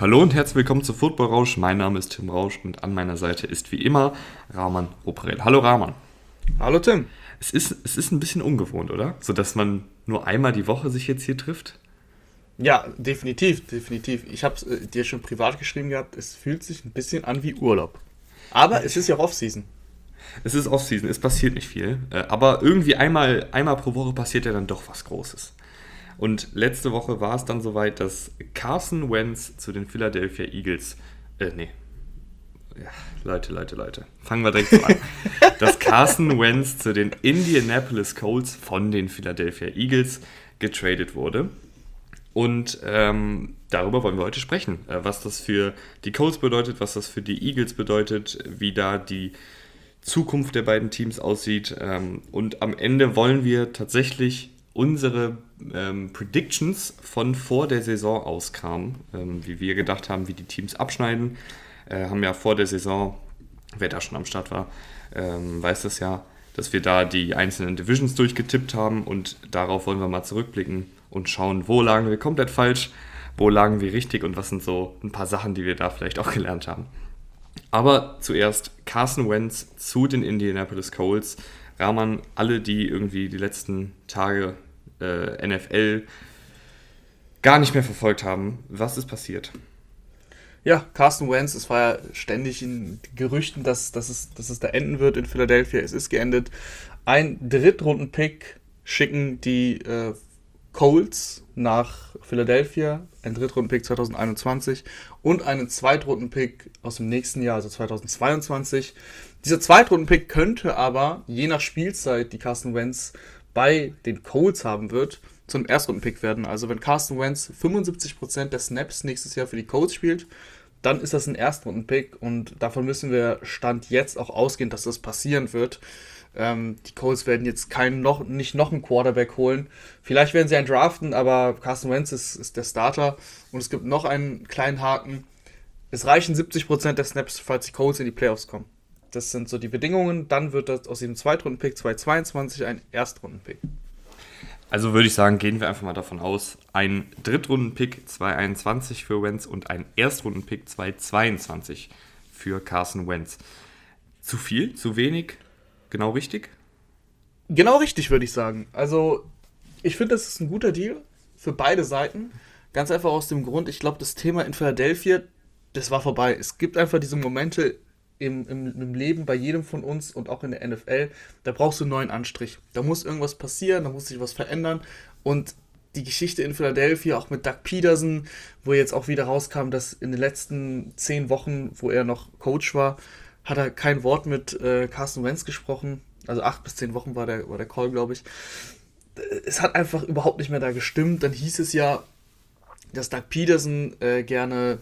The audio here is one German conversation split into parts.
Hallo und herzlich willkommen zu Football Rausch. Mein Name ist Tim Rausch und an meiner Seite ist wie immer Rahman Operel. Hallo Rahman. Hallo Tim. Es ist, es ist ein bisschen ungewohnt, oder? So dass man nur einmal die Woche sich jetzt hier trifft. Ja, definitiv, definitiv. Ich habe es äh, dir schon privat geschrieben gehabt, es fühlt sich ein bisschen an wie Urlaub. Aber es ist ja Off-Season. Es ist Off-Season, es passiert nicht viel. Äh, aber irgendwie einmal, einmal pro Woche passiert ja dann doch was Großes. Und letzte Woche war es dann soweit, dass Carson Wentz zu den Philadelphia Eagles, äh, nee, ja, Leute, Leute, Leute, fangen wir direkt so an, dass Carson Wentz zu den Indianapolis Colts von den Philadelphia Eagles getradet wurde. Und ähm, darüber wollen wir heute sprechen, äh, was das für die Colts bedeutet, was das für die Eagles bedeutet, wie da die Zukunft der beiden Teams aussieht. Ähm, und am Ende wollen wir tatsächlich unsere ähm, Predictions von vor der Saison auskramen, ähm, wie wir gedacht haben, wie die Teams abschneiden. Äh, haben ja vor der Saison, wer da schon am Start war, ähm, weiß das ja, dass wir da die einzelnen Divisions durchgetippt haben und darauf wollen wir mal zurückblicken und schauen, wo lagen wir komplett falsch, wo lagen wir richtig und was sind so ein paar Sachen, die wir da vielleicht auch gelernt haben. Aber zuerst Carson Wentz zu den Indianapolis Colts. Rahman, alle, die irgendwie die letzten Tage äh, NFL gar nicht mehr verfolgt haben. Was ist passiert? Ja, Carsten Wentz, es war ja ständig in Gerüchten, dass, dass, es, dass es da enden wird in Philadelphia. Es ist geendet. Ein Drittrunden-Pick schicken die äh, Colts nach Philadelphia, ein Drittrunden-Pick 2021 und einen Zweitrunden-Pick aus dem nächsten Jahr, also 2022. Dieser Zweitrunden-Pick könnte aber, je nach Spielzeit, die Carsten Wentz bei den Colts haben wird, zum Erstrunden-Pick werden. Also wenn Carsten Wentz 75% der Snaps nächstes Jahr für die Colts spielt, dann ist das ein Erstrunden-Pick und davon müssen wir Stand jetzt auch ausgehen, dass das passieren wird. Ähm, die Colts werden jetzt keinen noch, nicht noch einen Quarterback holen. Vielleicht werden sie einen draften, aber Carsten Wentz ist, ist der Starter. Und es gibt noch einen kleinen Haken. Es reichen 70% der Snaps, falls die Colts in die Playoffs kommen. Das sind so die Bedingungen. Dann wird das aus dem Zweitrunden-Pick 2022 ein Erstrunden-Pick. Also würde ich sagen, gehen wir einfach mal davon aus, ein Drittrunden-Pick 2021 für Wentz und ein Erstrunden-Pick 2022 für Carson Wentz. Zu viel, zu wenig, genau richtig? Genau richtig, würde ich sagen. Also, ich finde, das ist ein guter Deal für beide Seiten. Ganz einfach aus dem Grund, ich glaube, das Thema in Philadelphia, das war vorbei. Es gibt einfach diese Momente im, im, im, Leben bei jedem von uns und auch in der NFL, da brauchst du einen neuen Anstrich. Da muss irgendwas passieren, da muss sich was verändern. Und die Geschichte in Philadelphia, auch mit Doug Peterson, wo jetzt auch wieder rauskam, dass in den letzten zehn Wochen, wo er noch Coach war, hat er kein Wort mit äh, Carsten Wentz gesprochen. Also acht bis zehn Wochen war der, war der Call, glaube ich. Es hat einfach überhaupt nicht mehr da gestimmt. Dann hieß es ja, dass Doug Peterson äh, gerne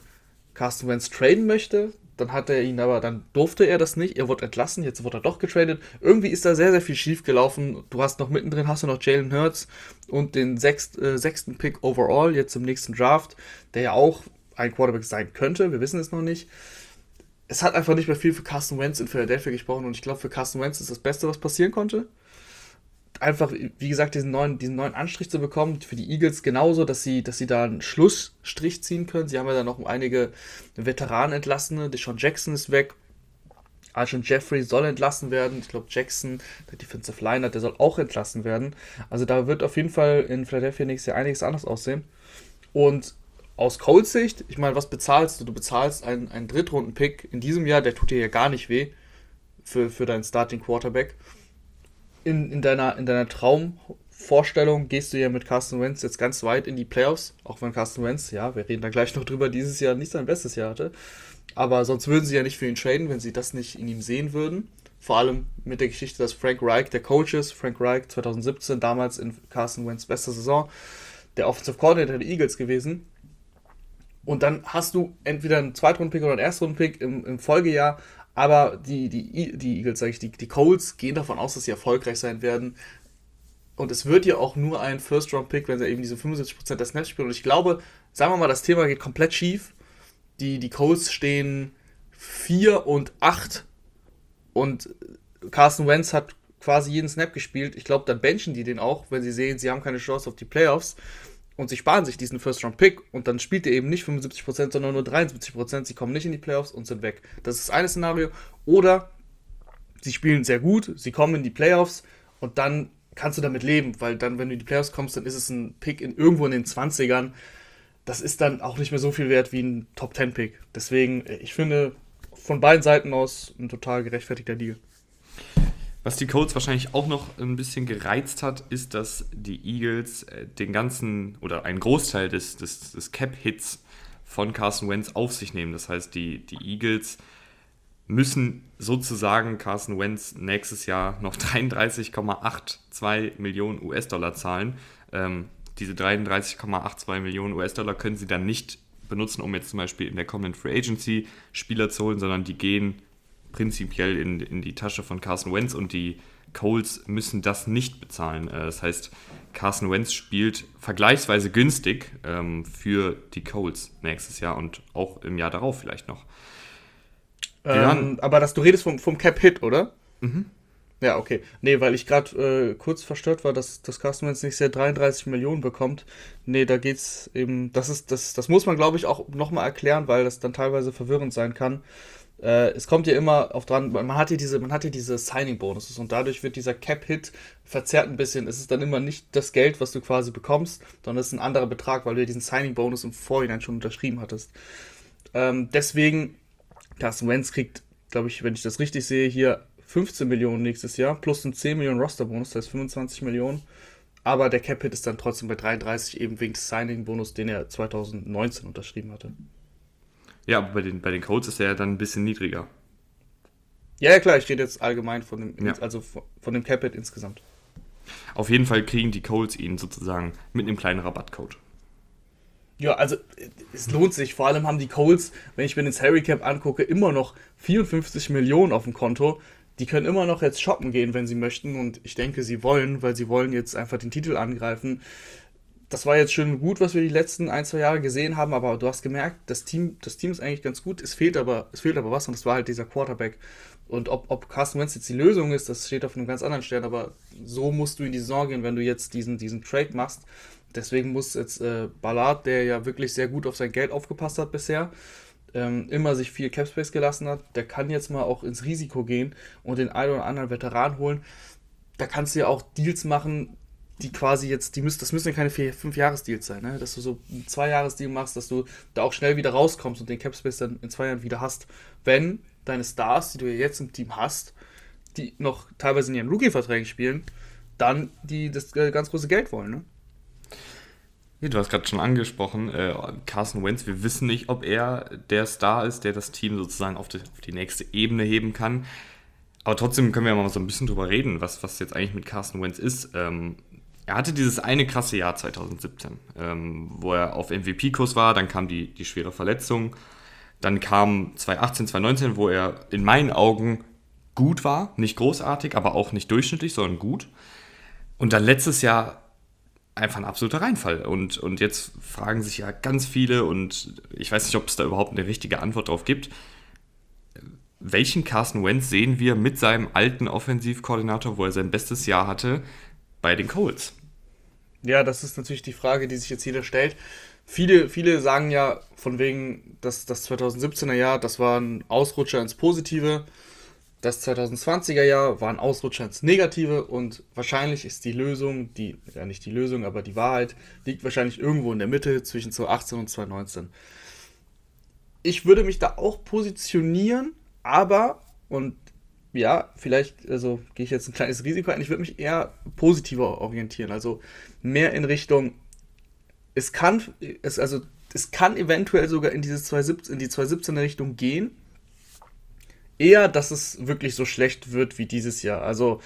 Carsten Wentz traden möchte. Dann hat er ihn aber, dann durfte er das nicht. Er wurde entlassen, jetzt wurde er doch getradet. Irgendwie ist da sehr, sehr viel schief gelaufen. Du hast noch mittendrin, hast du noch Jalen Hurts und den sechst, äh, sechsten Pick overall jetzt im nächsten Draft, der ja auch ein Quarterback sein könnte. Wir wissen es noch nicht. Es hat einfach nicht mehr viel für Carsten Wentz in Philadelphia gesprochen und ich glaube, für Carsten Wentz ist das Beste, was passieren konnte einfach, wie gesagt, diesen neuen, diesen neuen Anstrich zu bekommen. Für die Eagles genauso, dass sie, dass sie da einen Schlussstrich ziehen können. Sie haben ja dann noch einige Veteranen entlassene. Deshaun Jackson ist weg. Alshon Jeffrey soll entlassen werden. Ich glaube, Jackson, der Defensive Liner, der soll auch entlassen werden. Also da wird auf jeden Fall in Philadelphia nächstes Jahr einiges anders aussehen. Und aus Colts Sicht, ich meine, was bezahlst du? Du bezahlst einen, einen Drittrunden-Pick in diesem Jahr, der tut dir ja gar nicht weh für, für deinen Starting Quarterback in, in, deiner, in deiner Traumvorstellung gehst du ja mit Carsten Wentz jetzt ganz weit in die Playoffs, auch wenn Carsten Wentz, ja, wir reden da gleich noch drüber, dieses Jahr nicht sein bestes Jahr hatte. Aber sonst würden sie ja nicht für ihn traden, wenn sie das nicht in ihm sehen würden. Vor allem mit der Geschichte, dass Frank Reich der Coach ist. Frank Reich 2017, damals in Carsten Wentz bester Saison, der Offensive Coordinator der Eagles gewesen. Und dann hast du entweder einen Zweitrunden-Pick oder einen Erstrunden-Pick im, im Folgejahr, aber die, die, die Eagles, sage ich, die, die Colts gehen davon aus, dass sie erfolgreich sein werden. Und es wird ja auch nur ein First-Round-Pick, wenn sie eben diese 75% der Snaps spielen. Und ich glaube, sagen wir mal, das Thema geht komplett schief. Die, die Colts stehen 4 und 8 und Carson Wentz hat quasi jeden Snap gespielt. Ich glaube, dann benchen die den auch, wenn sie sehen, sie haben keine Chance auf die Playoffs. Und sie sparen sich diesen First-Round-Pick und dann spielt er eben nicht 75%, sondern nur 73%, sie kommen nicht in die Playoffs und sind weg. Das ist eine Szenario. Oder sie spielen sehr gut, sie kommen in die Playoffs und dann kannst du damit leben, weil dann, wenn du in die Playoffs kommst, dann ist es ein Pick in, irgendwo in den 20ern. Das ist dann auch nicht mehr so viel wert wie ein Top-10-Pick. Deswegen, äh, ich finde, von beiden Seiten aus ein total gerechtfertigter Deal. Was die Colts wahrscheinlich auch noch ein bisschen gereizt hat, ist, dass die Eagles äh, den ganzen oder einen Großteil des, des, des Cap-Hits von Carson Wentz auf sich nehmen. Das heißt, die, die Eagles müssen sozusagen Carson Wentz nächstes Jahr noch 33,82 Millionen US-Dollar zahlen. Ähm, diese 33,82 Millionen US-Dollar können sie dann nicht benutzen, um jetzt zum Beispiel in der kommenden Free Agency Spieler zu holen, sondern die gehen prinzipiell in, in die Tasche von Carson Wentz und die Coles müssen das nicht bezahlen. Äh, das heißt, Carson Wentz spielt vergleichsweise günstig ähm, für die Coles nächstes Jahr und auch im Jahr darauf vielleicht noch. Ähm, aber dass du redest vom, vom Cap-Hit, oder? Mhm. Ja, okay. Nee, weil ich gerade äh, kurz verstört war, dass das Carsten Wentz nicht sehr 33 Millionen bekommt. Nee, da geht's eben, das ist, das, das muss man, glaube ich, auch nochmal erklären, weil das dann teilweise verwirrend sein kann. Äh, es kommt ja immer auf dran, man hat hier diese, man hat hier diese Signing-Bonuses und dadurch wird dieser Cap-Hit verzerrt ein bisschen. Es ist dann immer nicht das Geld, was du quasi bekommst, sondern es ist ein anderer Betrag, weil du ja diesen Signing-Bonus im Vorhinein schon unterschrieben hattest. Ähm, deswegen, Carsten Wentz kriegt, glaube ich, wenn ich das richtig sehe, hier 15 Millionen nächstes Jahr plus ein 10 Millionen Roster-Bonus, das heißt 25 Millionen. Aber der Cap-Hit ist dann trotzdem bei 33, eben wegen des Signing-Bonus, den er 2019 unterschrieben hatte. Ja, aber bei den, bei den Codes ist er ja dann ein bisschen niedriger. Ja, ja klar, ich rede jetzt allgemein von dem, ja. also von dem Cap-Hit insgesamt. Auf jeden Fall kriegen die Colts ihn sozusagen mit einem kleinen Rabattcode. Ja, also es lohnt sich. Vor allem haben die Colts, wenn ich mir den Salary Cap angucke, immer noch 54 Millionen auf dem Konto die können immer noch jetzt shoppen gehen, wenn sie möchten. Und ich denke, sie wollen, weil sie wollen jetzt einfach den Titel angreifen. Das war jetzt schön gut, was wir die letzten ein, zwei Jahre gesehen haben, aber du hast gemerkt, das Team, das Team ist eigentlich ganz gut. Es fehlt aber, es fehlt aber was und das war halt dieser Quarterback. Und ob, ob Carsten Wentz jetzt die Lösung ist, das steht auf einem ganz anderen Stern, aber so musst du in die Saison gehen, wenn du jetzt diesen, diesen Trade machst. Deswegen muss jetzt äh, Ballard, der ja wirklich sehr gut auf sein Geld aufgepasst hat bisher, ähm, immer sich viel Capspace gelassen hat, der kann jetzt mal auch ins Risiko gehen und den einen oder anderen Veteran holen. Da kannst du ja auch Deals machen, die quasi jetzt, die müssen, das müssen ja keine vier, fünf Jahres-Deals sein, ne? dass du so einen Zwei-Jahres-Deal machst, dass du da auch schnell wieder rauskommst und den Capspace dann in zwei Jahren wieder hast. Wenn deine Stars, die du ja jetzt im Team hast, die noch teilweise in ihren Rookie-Verträgen spielen, dann die das äh, ganz große Geld wollen. Ne? Du hast gerade schon angesprochen, äh, Carson Wentz, wir wissen nicht, ob er der Star ist, der das Team sozusagen auf die, auf die nächste Ebene heben kann. Aber trotzdem können wir mal so ein bisschen drüber reden, was, was jetzt eigentlich mit Carson Wentz ist. Ähm, er hatte dieses eine krasse Jahr 2017, ähm, wo er auf MVP-Kurs war, dann kam die, die schwere Verletzung, dann kam 2018, 2019, wo er in meinen Augen gut war, nicht großartig, aber auch nicht durchschnittlich, sondern gut. Und dann letztes Jahr einfach ein absoluter Reinfall. Und, und jetzt fragen sich ja ganz viele, und ich weiß nicht, ob es da überhaupt eine richtige Antwort drauf gibt. Welchen Carson Wentz sehen wir mit seinem alten Offensivkoordinator, wo er sein bestes Jahr hatte, bei den Colts? Ja, das ist natürlich die Frage, die sich jetzt jeder stellt. Viele, viele sagen ja von wegen, dass das 2017er Jahr, das war ein Ausrutscher ins Positive. Das 2020er Jahr war ein Ausrutscher ins Negative und wahrscheinlich ist die Lösung, die, ja nicht die Lösung, aber die Wahrheit, liegt wahrscheinlich irgendwo in der Mitte zwischen 2018 und 2019. Ich würde mich da auch positionieren, aber, und ja, vielleicht, also gehe ich jetzt ein kleines Risiko ein, ich würde mich eher positiver orientieren, also mehr in Richtung, es kann, es, also, es kann eventuell sogar in, diese 2017, in die 2017er Richtung gehen, eher, dass es wirklich so schlecht wird wie dieses Jahr. Also,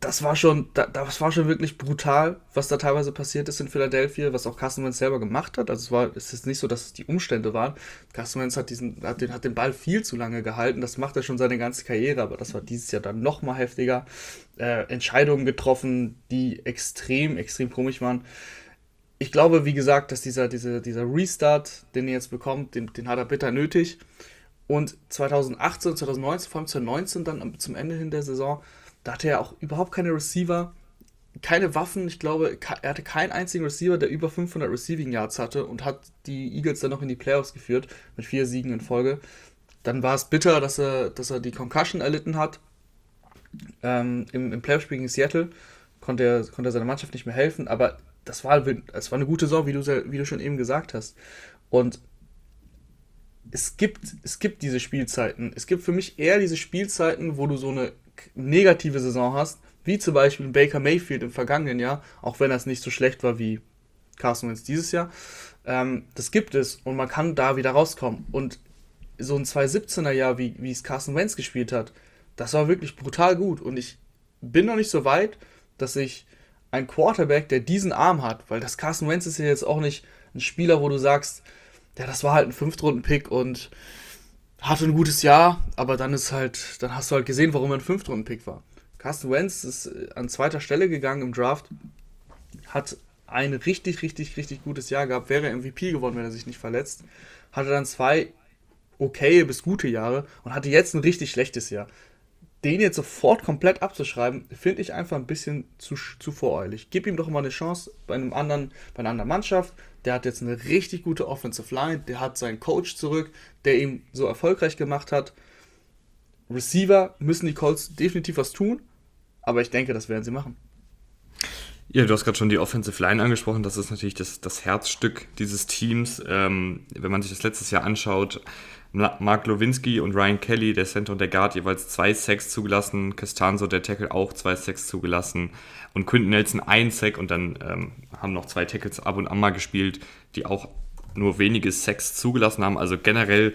das war schon, das war schon wirklich brutal, was da teilweise passiert ist in Philadelphia, was auch Carson Wentz selber gemacht hat. Also es war, es ist nicht so, dass es die Umstände waren. Carson Wentz hat diesen, hat den, hat den Ball viel zu lange gehalten. Das macht er schon seine ganze Karriere, aber das war dieses Jahr dann noch mal heftiger. Äh, Entscheidungen getroffen, die extrem, extrem komisch waren. Ich glaube, wie gesagt, dass dieser, dieser, dieser Restart, den er jetzt bekommt, den, den hat er bitter nötig. Und 2018 und 2019, vor allem 2019 dann zum Ende hin der Saison, da hatte er auch überhaupt keine Receiver, keine Waffen. Ich glaube, er hatte keinen einzigen Receiver, der über 500 Receiving Yards hatte und hat die Eagles dann noch in die Playoffs geführt mit vier Siegen in Folge. Dann war es bitter, dass er, dass er die Concussion erlitten hat. Ähm, Im im Playoff-Spiel gegen Seattle konnte er, konnte er seiner Mannschaft nicht mehr helfen, aber das war, es war eine gute Saison, wie du, wie du schon eben gesagt hast. Und es gibt, es gibt diese Spielzeiten. Es gibt für mich eher diese Spielzeiten, wo du so eine negative Saison hast, wie zum Beispiel Baker Mayfield im vergangenen Jahr, auch wenn das nicht so schlecht war wie Carson Wentz dieses Jahr. Ähm, das gibt es und man kann da wieder rauskommen. Und so ein 2017er Jahr, wie, wie es Carson Wentz gespielt hat, das war wirklich brutal gut. Und ich bin noch nicht so weit, dass ich ein Quarterback, der diesen Arm hat, weil das Carson Wentz ist ja jetzt auch nicht ein Spieler, wo du sagst, ja, das war halt ein Fünftrunden-Pick und hatte ein gutes Jahr, aber dann ist halt, dann hast du halt gesehen, warum er ein Fünftrunden-Pick war. Carsten Wentz ist äh, an zweiter Stelle gegangen im Draft, hat ein richtig, richtig, richtig gutes Jahr gehabt, wäre MVP geworden, wenn er sich nicht verletzt. Hatte dann zwei okay bis gute Jahre und hatte jetzt ein richtig schlechtes Jahr. Den jetzt sofort komplett abzuschreiben, finde ich einfach ein bisschen zu, zu voreilig. Gib ihm doch mal eine Chance bei einem anderen, bei einer anderen Mannschaft. Der hat jetzt eine richtig gute Offensive Line, der hat seinen Coach zurück, der ihm so erfolgreich gemacht hat. Receiver müssen die Colts definitiv was tun, aber ich denke, das werden sie machen. Ja, du hast gerade schon die Offensive Line angesprochen. Das ist natürlich das, das Herzstück dieses Teams. Ähm, wenn man sich das letztes Jahr anschaut, Mark Lowinski und Ryan Kelly, der Center und der Guard, jeweils zwei Sacks zugelassen. Castanzo, der Tackle, auch zwei Sacks zugelassen. Und Quinton Nelson ein Sack und dann ähm, haben noch zwei Tackles ab und an mal gespielt, die auch nur wenige Sacks zugelassen haben. Also generell,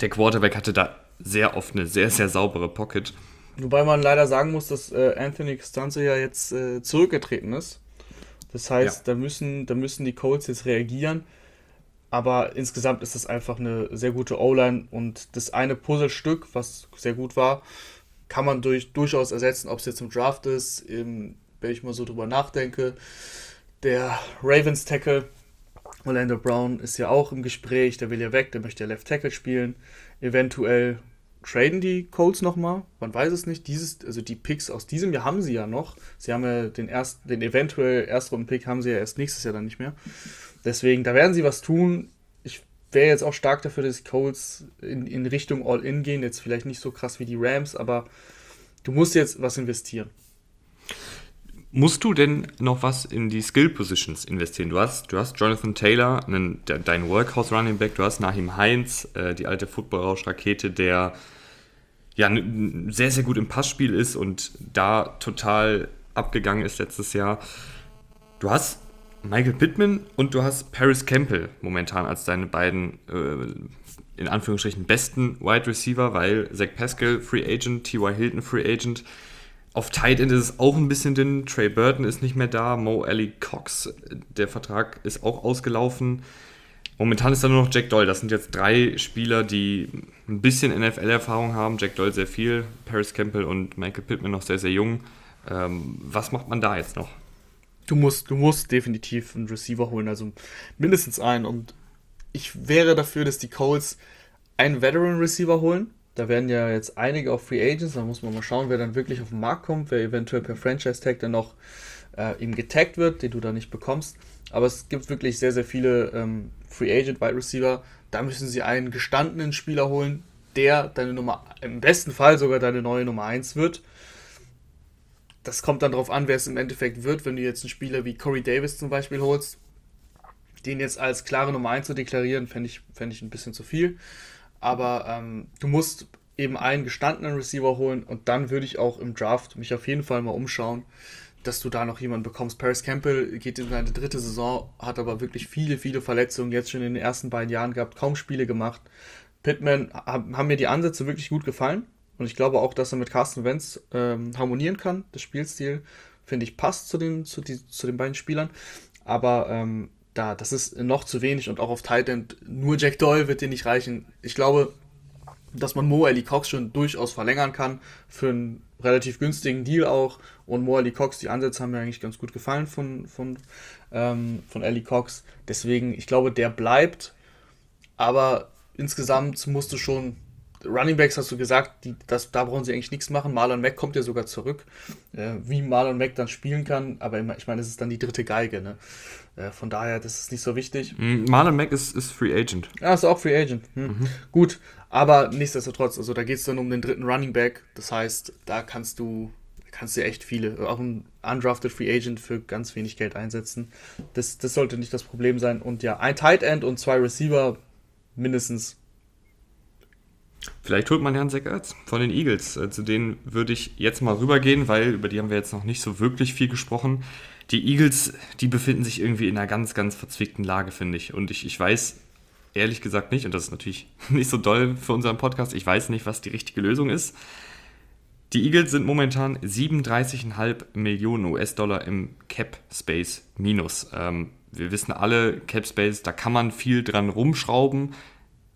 der Quarterback hatte da sehr oft eine sehr, sehr saubere Pocket. Wobei man leider sagen muss, dass äh, Anthony Costanzo ja jetzt äh, zurückgetreten ist. Das heißt, ja. da, müssen, da müssen die Colts jetzt reagieren. Aber insgesamt ist das einfach eine sehr gute O-Line und das eine Puzzlestück, was sehr gut war, kann man durch, durchaus ersetzen, ob es jetzt im Draft ist, im, wenn ich mal so drüber nachdenke. Der Ravens Tackle, Orlando Brown, ist ja auch im Gespräch, der will ja weg, der möchte ja Left Tackle spielen. Eventuell traden die Colts nochmal, man weiß es nicht. Dieses, also die Picks aus diesem Jahr haben sie ja noch. Sie haben ja den ersten, den eventuell Erstrunden-Pick haben sie ja erst nächstes Jahr dann nicht mehr. Deswegen, da werden sie was tun. Ich wäre jetzt auch stark dafür, dass die Colts in, in Richtung All-In gehen. Jetzt vielleicht nicht so krass wie die Rams, aber du musst jetzt was investieren. Musst du denn noch was in die Skill Positions investieren? Du hast, du hast Jonathan Taylor, einen, der, dein Workhouse Running Back, du hast Nahim Heinz, äh, die alte Football-Rausch-Rakete, der ja sehr, sehr gut im Passspiel ist und da total abgegangen ist letztes Jahr. Du hast Michael Pittman und du hast Paris Campbell momentan als deine beiden äh, in Anführungsstrichen besten Wide Receiver, weil Zach Pascal Free Agent, T.Y. Hilton Free Agent. Auf Tight End ist es auch ein bisschen dünn. Trey Burton ist nicht mehr da. Mo Alley Cox, der Vertrag ist auch ausgelaufen. Momentan ist da nur noch Jack Doyle. Das sind jetzt drei Spieler, die ein bisschen NFL-Erfahrung haben. Jack Doyle sehr viel, Paris Campbell und Michael Pittman noch sehr, sehr jung. Ähm, was macht man da jetzt noch? Du musst, du musst definitiv einen Receiver holen, also mindestens einen. Und ich wäre dafür, dass die Colts einen Veteran Receiver holen da werden ja jetzt einige auch Free Agents, da muss man mal schauen, wer dann wirklich auf den Markt kommt, wer eventuell per Franchise Tag dann noch äh, ihm getaggt wird, den du da nicht bekommst. Aber es gibt wirklich sehr, sehr viele ähm, Free Agent Wide Receiver. Da müssen sie einen gestandenen Spieler holen, der deine Nummer, im besten Fall sogar deine neue Nummer 1 wird. Das kommt dann darauf an, wer es im Endeffekt wird, wenn du jetzt einen Spieler wie Corey Davis zum Beispiel holst. Den jetzt als klare Nummer 1 zu deklarieren, fände ich, fänd ich ein bisschen zu viel. Aber ähm, du musst eben einen gestandenen Receiver holen und dann würde ich auch im Draft mich auf jeden Fall mal umschauen, dass du da noch jemanden bekommst. Paris Campbell geht in seine dritte Saison, hat aber wirklich viele, viele Verletzungen jetzt schon in den ersten beiden Jahren gehabt, kaum Spiele gemacht. Pittman haben mir die Ansätze wirklich gut gefallen und ich glaube auch, dass er mit Carsten Wentz ähm, harmonieren kann. Das Spielstil, finde ich, passt zu den, zu, die, zu den beiden Spielern. Aber ähm, da, das ist noch zu wenig und auch auf Tight End nur Jack Doyle wird dir nicht reichen. Ich glaube, dass man Mo Ali Cox schon durchaus verlängern kann für einen relativ günstigen Deal auch und Mo Ali Cox, die Ansätze haben mir eigentlich ganz gut gefallen von, von, ähm, von Ali Cox. Deswegen, ich glaube, der bleibt, aber insgesamt musst du schon Running Backs hast du gesagt, die, das, da brauchen sie eigentlich nichts machen. Marlon Mack kommt ja sogar zurück, äh, wie Marlon Mack dann spielen kann. Aber ich meine, es ist dann die dritte Geige. Ne? Äh, von daher, das ist nicht so wichtig. Mhm, Marlon Mack ist, ist Free Agent. Ja, ist auch Free Agent. Hm. Mhm. Gut, aber nichtsdestotrotz, also da geht es dann um den dritten Running Back. Das heißt, da kannst du kannst du echt viele, auch ein undrafted Free Agent für ganz wenig Geld einsetzen. Das, das sollte nicht das Problem sein. Und ja, ein Tight End und zwei Receiver mindestens Vielleicht holt man Herrn Zach Ertz von den Eagles. Äh, zu denen würde ich jetzt mal rübergehen, weil über die haben wir jetzt noch nicht so wirklich viel gesprochen. Die Eagles, die befinden sich irgendwie in einer ganz, ganz verzwickten Lage, finde ich. Und ich, ich weiß ehrlich gesagt nicht, und das ist natürlich nicht so doll für unseren Podcast, ich weiß nicht, was die richtige Lösung ist. Die Eagles sind momentan 37,5 Millionen US-Dollar im Cap Space minus. Ähm, wir wissen alle, Cap Space, da kann man viel dran rumschrauben.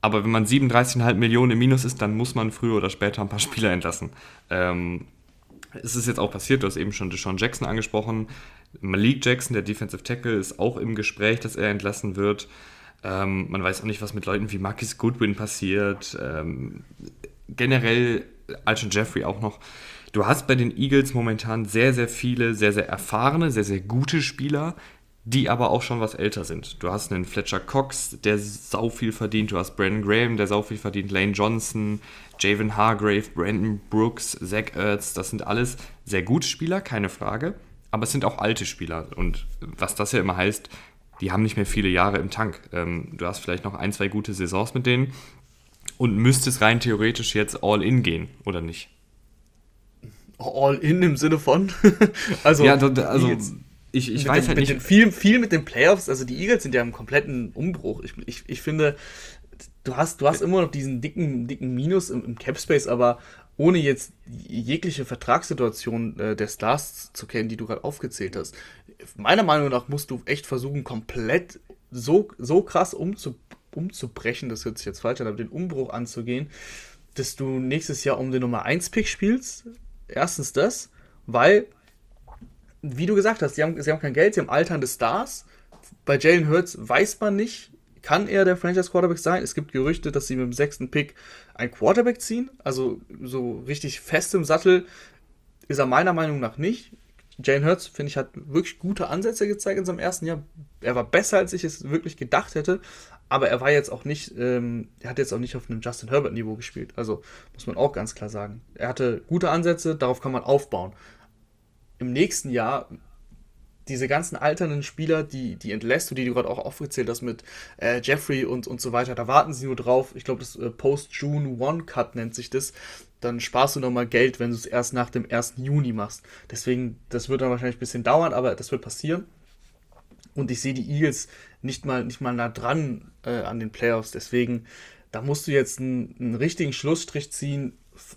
Aber wenn man 37,5 Millionen im Minus ist, dann muss man früher oder später ein paar Spieler entlassen. Ähm, es ist jetzt auch passiert, du hast eben schon Deshaun Jackson angesprochen. Malik Jackson, der Defensive Tackle, ist auch im Gespräch, dass er entlassen wird. Ähm, man weiß auch nicht, was mit Leuten wie Marcus Goodwin passiert. Ähm, generell Alshon Jeffrey auch noch. Du hast bei den Eagles momentan sehr, sehr viele, sehr, sehr erfahrene, sehr, sehr gute Spieler, die aber auch schon was älter sind. Du hast einen Fletcher Cox, der sau viel verdient, du hast Brandon Graham, der sau viel verdient, Lane Johnson, Javen Hargrave, Brandon Brooks, Zach Ertz, das sind alles sehr gute Spieler, keine Frage, aber es sind auch alte Spieler und was das ja immer heißt, die haben nicht mehr viele Jahre im Tank. Ähm, du hast vielleicht noch ein, zwei gute Saisons mit denen und müsstest rein theoretisch jetzt all in gehen, oder nicht? All in im Sinne von? also, ja, also ich, ich weiß den, halt nicht. Den, viel, viel mit den Playoffs, also die Eagles sind ja im kompletten Umbruch. Ich, ich, ich finde, du hast, du hast immer noch diesen dicken, dicken Minus im, im Cap Space, aber ohne jetzt jegliche Vertragssituation äh, der Stars zu kennen, die du gerade aufgezählt hast. Meiner Meinung nach musst du echt versuchen, komplett so, so krass umzu, umzubrechen, das hört sich jetzt falsch an, aber den Umbruch anzugehen, dass du nächstes Jahr um den Nummer 1 Pick spielst. Erstens das, weil wie du gesagt hast, sie haben, sie haben kein Geld, sie haben alternde Stars. Bei Jalen Hurts weiß man nicht, kann er der Franchise Quarterback sein? Es gibt Gerüchte, dass sie mit dem sechsten Pick ein Quarterback ziehen. Also so richtig fest im Sattel ist er meiner Meinung nach nicht. Jalen Hurts, finde ich, hat wirklich gute Ansätze gezeigt in seinem ersten Jahr. Er war besser, als ich es wirklich gedacht hätte. Aber er war jetzt auch nicht, ähm, er hat jetzt auch nicht auf einem Justin Herbert-Niveau gespielt. Also muss man auch ganz klar sagen. Er hatte gute Ansätze, darauf kann man aufbauen im nächsten Jahr diese ganzen alternden Spieler, die, die entlässt du, die du gerade auch aufgezählt hast mit äh, Jeffrey und, und so weiter, da warten sie nur drauf. Ich glaube, das äh, Post-June One-Cut nennt sich das. Dann sparst du nochmal Geld, wenn du es erst nach dem 1. Juni machst. Deswegen, das wird dann wahrscheinlich ein bisschen dauern, aber das wird passieren. Und ich sehe die Eagles nicht mal, nicht mal nah dran äh, an den Playoffs. Deswegen, da musst du jetzt einen, einen richtigen Schlussstrich ziehen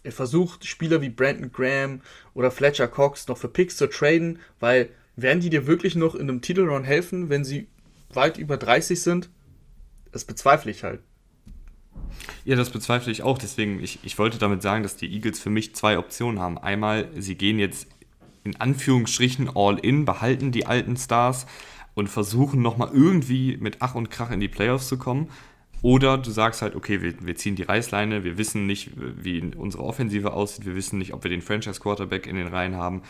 versucht, Spieler wie Brandon Graham oder Fletcher Cox noch für Picks zu traden, weil werden die dir wirklich noch in einem Titelrun helfen, wenn sie weit über 30 sind? Das bezweifle ich halt. Ja, das bezweifle ich auch. Deswegen, ich, ich wollte damit sagen, dass die Eagles für mich zwei Optionen haben. Einmal, sie gehen jetzt in Anführungsstrichen all in, behalten die alten Stars und versuchen nochmal irgendwie mit Ach und Krach in die Playoffs zu kommen. Oder du sagst halt, okay, wir, wir ziehen die Reißleine, wir wissen nicht, wie unsere Offensive aussieht, wir wissen nicht, ob wir den Franchise-Quarterback in den Reihen haben.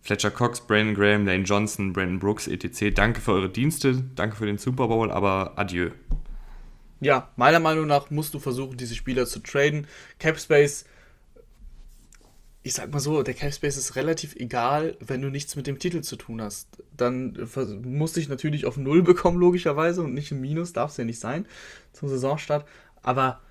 Fletcher Cox, Brandon Graham, Lane Johnson, Brandon Brooks, etc. Danke für eure Dienste, danke für den Super Bowl, aber adieu. Ja, meiner Meinung nach musst du versuchen, diese Spieler zu traden. Capspace ich sag mal so, der Capspace ist relativ egal, wenn du nichts mit dem Titel zu tun hast. Dann musste ich natürlich auf Null bekommen, logischerweise, und nicht im Minus, darf es ja nicht sein, zum Saisonstart. Aber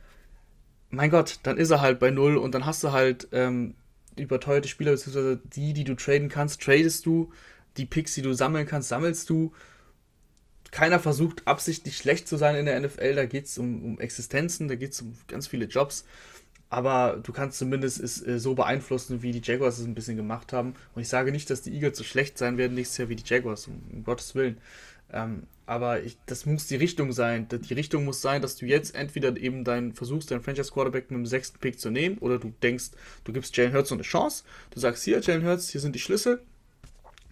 mein Gott, dann ist er halt bei Null und dann hast du halt ähm, überteuerte Spieler, beziehungsweise die, die du traden kannst, tradest du. Die Picks, die du sammeln kannst, sammelst du. Keiner versucht absichtlich schlecht zu sein in der NFL, da geht es um, um Existenzen, da geht es um ganz viele Jobs aber du kannst zumindest es äh, so beeinflussen, wie die Jaguars es ein bisschen gemacht haben. Und ich sage nicht, dass die Eagles so schlecht sein werden nächstes Jahr wie die Jaguars, um, um Gottes Willen. Ähm, aber ich, das muss die Richtung sein. Die Richtung muss sein, dass du jetzt entweder eben dein, versuchst, deinen Franchise-Quarterback mit dem sechsten Pick zu nehmen, oder du denkst, du gibst Jalen Hurts so eine Chance. Du sagst, hier, Jalen Hurts, hier sind die Schlüssel.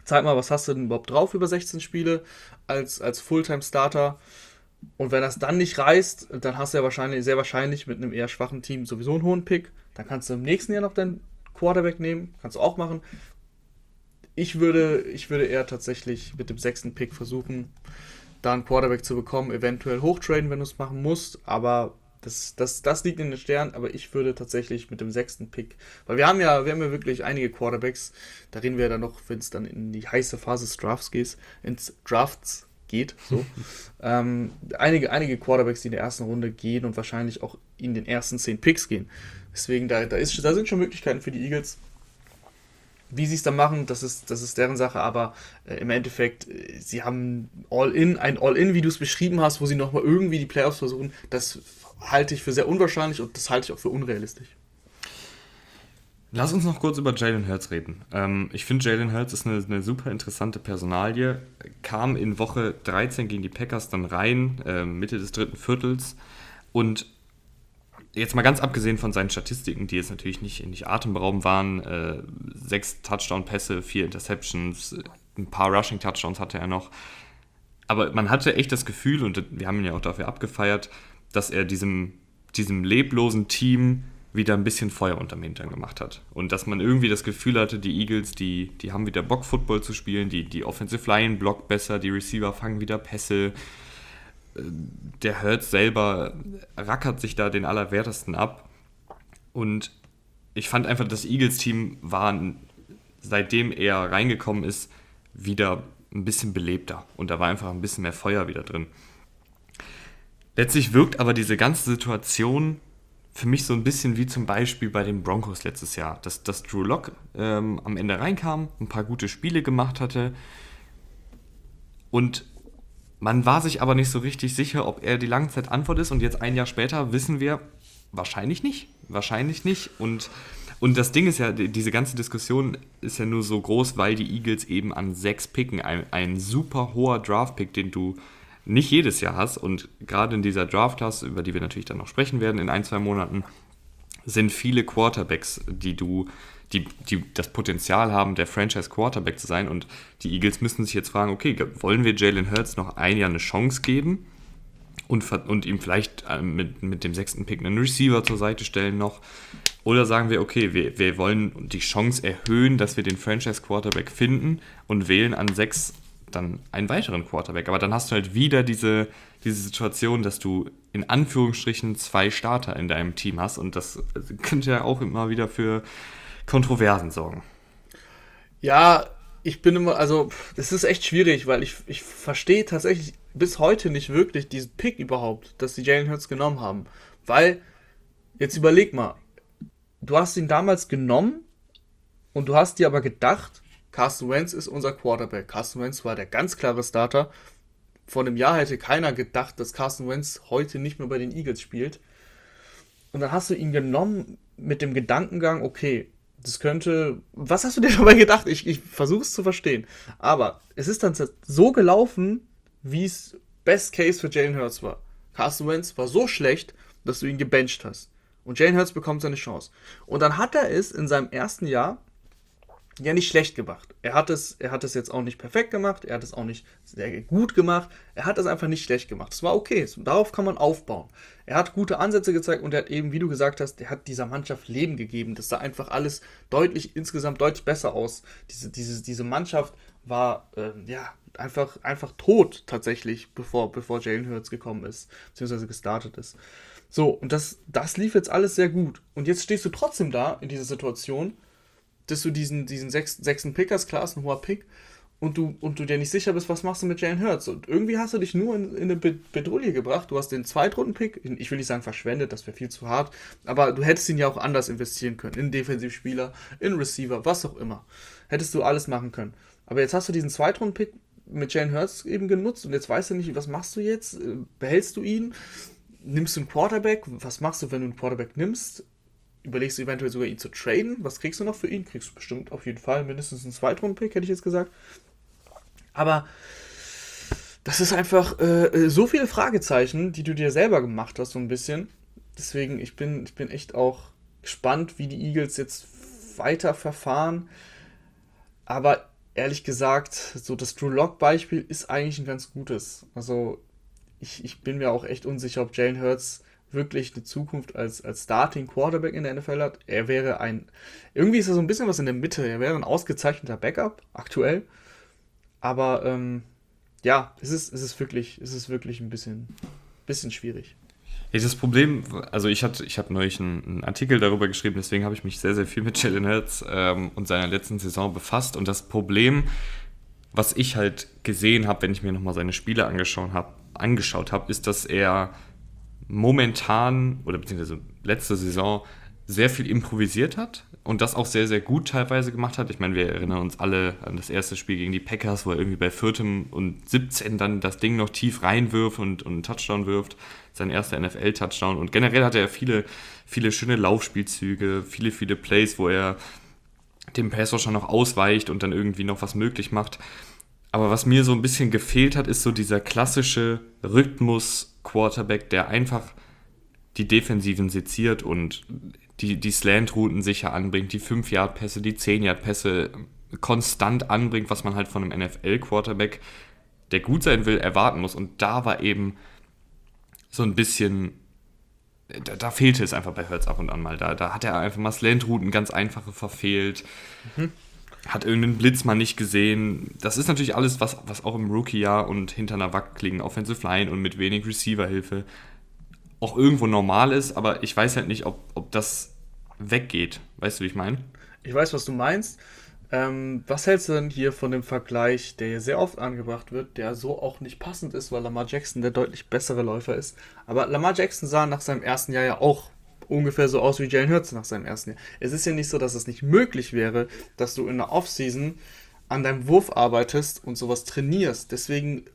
Zeig mal, was hast du denn überhaupt drauf über 16 Spiele als, als Fulltime-Starter. Und wenn das dann nicht reißt, dann hast du ja wahrscheinlich, sehr wahrscheinlich mit einem eher schwachen Team sowieso einen hohen Pick. Dann kannst du im nächsten Jahr noch deinen Quarterback nehmen. Kannst du auch machen. Ich würde, ich würde eher tatsächlich mit dem sechsten Pick versuchen, da einen Quarterback zu bekommen, eventuell hochtraden, wenn du es machen musst. Aber das, das, das liegt in den Sternen, aber ich würde tatsächlich mit dem sechsten Pick, weil wir haben ja, wir haben ja wirklich einige Quarterbacks, da reden wir ja dann noch, wenn es dann in die heiße Phase des Drafts geht, ins Drafts geht, so. ähm, einige, einige Quarterbacks, die in der ersten Runde gehen und wahrscheinlich auch in den ersten zehn Picks gehen. Deswegen, da, da, ist, da sind schon Möglichkeiten für die Eagles. Wie sie es dann machen, das ist, das ist deren Sache, aber äh, im Endeffekt, äh, sie haben All-In, ein All-In, wie du es beschrieben hast, wo sie nochmal irgendwie die Playoffs versuchen, das halte ich für sehr unwahrscheinlich und das halte ich auch für unrealistisch. Lass uns noch kurz über Jalen Hurts reden. Ähm, ich finde, Jalen Hurts ist eine, eine, super interessante Personalie. Kam in Woche 13 gegen die Packers dann rein, äh, Mitte des dritten Viertels. Und jetzt mal ganz abgesehen von seinen Statistiken, die jetzt natürlich nicht, nicht atemberaubend waren, äh, sechs Touchdown-Pässe, vier Interceptions, ein paar Rushing-Touchdowns hatte er noch. Aber man hatte echt das Gefühl, und wir haben ihn ja auch dafür abgefeiert, dass er diesem, diesem leblosen Team wieder ein bisschen Feuer unterm Hintern gemacht hat. Und dass man irgendwie das Gefühl hatte, die Eagles, die, die haben wieder Bock, Football zu spielen, die, die Offensive Line blockt besser, die Receiver fangen wieder Pässe. Äh, der Hurts selber rackert sich da den Allerwertesten ab. Und ich fand einfach, das Eagles-Team war, seitdem er reingekommen ist, wieder ein bisschen belebter. Und da war einfach ein bisschen mehr Feuer wieder drin. Letztlich wirkt aber diese ganze Situation für mich so ein bisschen wie zum Beispiel bei den Broncos letztes Jahr, dass, dass Drew Lock ähm, am Ende reinkam, ein paar gute Spiele gemacht hatte und man war sich aber nicht so richtig sicher, ob er die Langzeitantwort ist und jetzt ein Jahr später wissen wir, wahrscheinlich nicht, wahrscheinlich nicht und und das Ding ist ja, diese ganze Diskussion ist ja nur so groß, weil die Eagles eben an sechs picken. Ein, ein super hoher Draft-Pick, den du nicht jedes Jahr hast. Und gerade in dieser Draft-Class, über die wir natürlich dann noch sprechen werden in ein, zwei Monaten, sind viele Quarterbacks, die du, die, die das Potenzial haben, der Franchise-Quarterback zu sein. Und die Eagles müssen sich jetzt fragen, okay, wollen wir Jalen Hurts noch ein Jahr eine Chance geben? Und, und ihm vielleicht äh, mit, mit dem sechsten Pick einen Receiver zur Seite stellen noch. Oder sagen wir, okay, wir, wir wollen die Chance erhöhen, dass wir den Franchise-Quarterback finden und wählen an sechs dann einen weiteren Quarterback. Aber dann hast du halt wieder diese, diese Situation, dass du in Anführungsstrichen zwei Starter in deinem Team hast und das könnte ja auch immer wieder für Kontroversen sorgen. Ja, ich bin immer, also das ist echt schwierig, weil ich, ich verstehe tatsächlich bis heute nicht wirklich diesen Pick überhaupt, dass die Jalen Hurts genommen haben. Weil, jetzt überleg mal, du hast ihn damals genommen und du hast dir aber gedacht, Carsten Wentz ist unser Quarterback. Carsten Wentz war der ganz klare Starter. Vor einem Jahr hätte keiner gedacht, dass Carsten Wentz heute nicht mehr bei den Eagles spielt. Und dann hast du ihn genommen mit dem Gedankengang, okay, das könnte. Was hast du dir dabei gedacht? Ich, ich versuche es zu verstehen. Aber es ist dann so gelaufen, wie es Best Case für Jalen Hurts war. Carsten Wentz war so schlecht, dass du ihn gebencht hast. Und Jalen Hurts bekommt seine Chance. Und dann hat er es in seinem ersten Jahr ja nicht schlecht gemacht. Er hat es, er hat es jetzt auch nicht perfekt gemacht, er hat es auch nicht sehr gut gemacht, er hat es einfach nicht schlecht gemacht. Es war okay, darauf kann man aufbauen. Er hat gute Ansätze gezeigt und er hat eben, wie du gesagt hast, er hat dieser Mannschaft Leben gegeben. Das sah einfach alles deutlich, insgesamt deutlich besser aus. Diese, diese, diese Mannschaft war, äh, ja, einfach, einfach tot tatsächlich, bevor, bevor Jalen Hurts gekommen ist, beziehungsweise gestartet ist. So, und das, das lief jetzt alles sehr gut. Und jetzt stehst du trotzdem da in dieser Situation dass du diesen, diesen sechsten, sechsten Pick hast, klar, ist ein hoher Pick, und du, und du dir nicht sicher bist, was machst du mit Jalen Hurts. Und irgendwie hast du dich nur in, in eine Bedrohung gebracht. Du hast den Zweitrunden-Pick, ich will nicht sagen verschwendet, das wäre viel zu hart, aber du hättest ihn ja auch anders investieren können. In Defensivspieler, in Receiver, was auch immer. Hättest du alles machen können. Aber jetzt hast du diesen Zweitrunden-Pick mit Jalen Hurts eben genutzt und jetzt weißt du nicht, was machst du jetzt? Behältst du ihn? Nimmst du einen Quarterback? Was machst du, wenn du einen Quarterback nimmst? Überlegst du eventuell sogar ihn zu traden. Was kriegst du noch für ihn? Kriegst du bestimmt auf jeden Fall mindestens einen Zweitrunden-Pick, hätte ich jetzt gesagt. Aber das ist einfach äh, so viele Fragezeichen, die du dir selber gemacht hast, so ein bisschen. Deswegen, ich bin, ich bin echt auch gespannt, wie die Eagles jetzt weiter verfahren. Aber ehrlich gesagt, so das Drew Lock-Beispiel ist eigentlich ein ganz gutes. Also, ich, ich bin mir auch echt unsicher, ob Jalen Hurts wirklich eine Zukunft als, als Starting Quarterback in der NFL hat. Er wäre ein, irgendwie ist er so ein bisschen was in der Mitte. Er wäre ein ausgezeichneter Backup aktuell. Aber ähm, ja, es ist, es ist wirklich, es ist wirklich ein bisschen, bisschen schwierig. Ja, das Problem, also ich hatte, ich habe neulich einen, einen, Artikel darüber geschrieben, deswegen habe ich mich sehr, sehr viel mit Jalen Hurts ähm, und seiner letzten Saison befasst. Und das Problem, was ich halt gesehen habe, wenn ich mir nochmal seine Spiele angeschaut habe, angeschaut habe, ist, dass er momentan oder beziehungsweise letzte Saison sehr viel improvisiert hat und das auch sehr, sehr gut teilweise gemacht hat. Ich meine, wir erinnern uns alle an das erste Spiel gegen die Packers, wo er irgendwie bei viertem und 17 dann das Ding noch tief reinwirft und, und einen Touchdown wirft. Sein erster NFL-Touchdown. Und generell hatte er viele, viele schöne Laufspielzüge, viele, viele Plays, wo er dem Passer schon noch ausweicht und dann irgendwie noch was möglich macht. Aber was mir so ein bisschen gefehlt hat, ist so dieser klassische Rhythmus-Quarterback, der einfach die Defensiven seziert und die, die Slant-Routen sicher anbringt, die 5-Yard-Pässe, die 10-Yard-Pässe konstant anbringt, was man halt von einem NFL-Quarterback, der gut sein will, erwarten muss. Und da war eben so ein bisschen, da, da fehlte es einfach bei Hertz ab und an mal. Da, da hat er einfach mal Slant-Routen ganz einfache verfehlt. Mhm. Hat irgendeinen Blitz mal nicht gesehen. Das ist natürlich alles, was, was auch im Rookie-Jahr und hinter einer wackeligen Offensive Line und mit wenig Receiver-Hilfe auch irgendwo normal ist, aber ich weiß halt nicht, ob, ob das weggeht. Weißt du, wie ich meine? Ich weiß, was du meinst. Ähm, was hältst du denn hier von dem Vergleich, der hier sehr oft angebracht wird, der so auch nicht passend ist, weil Lamar Jackson der deutlich bessere Läufer ist. Aber Lamar Jackson sah nach seinem ersten Jahr ja auch ungefähr so aus wie Jalen Hurts nach seinem ersten Jahr. Es ist ja nicht so, dass es nicht möglich wäre, dass du in der Offseason an deinem Wurf arbeitest und sowas trainierst. Deswegen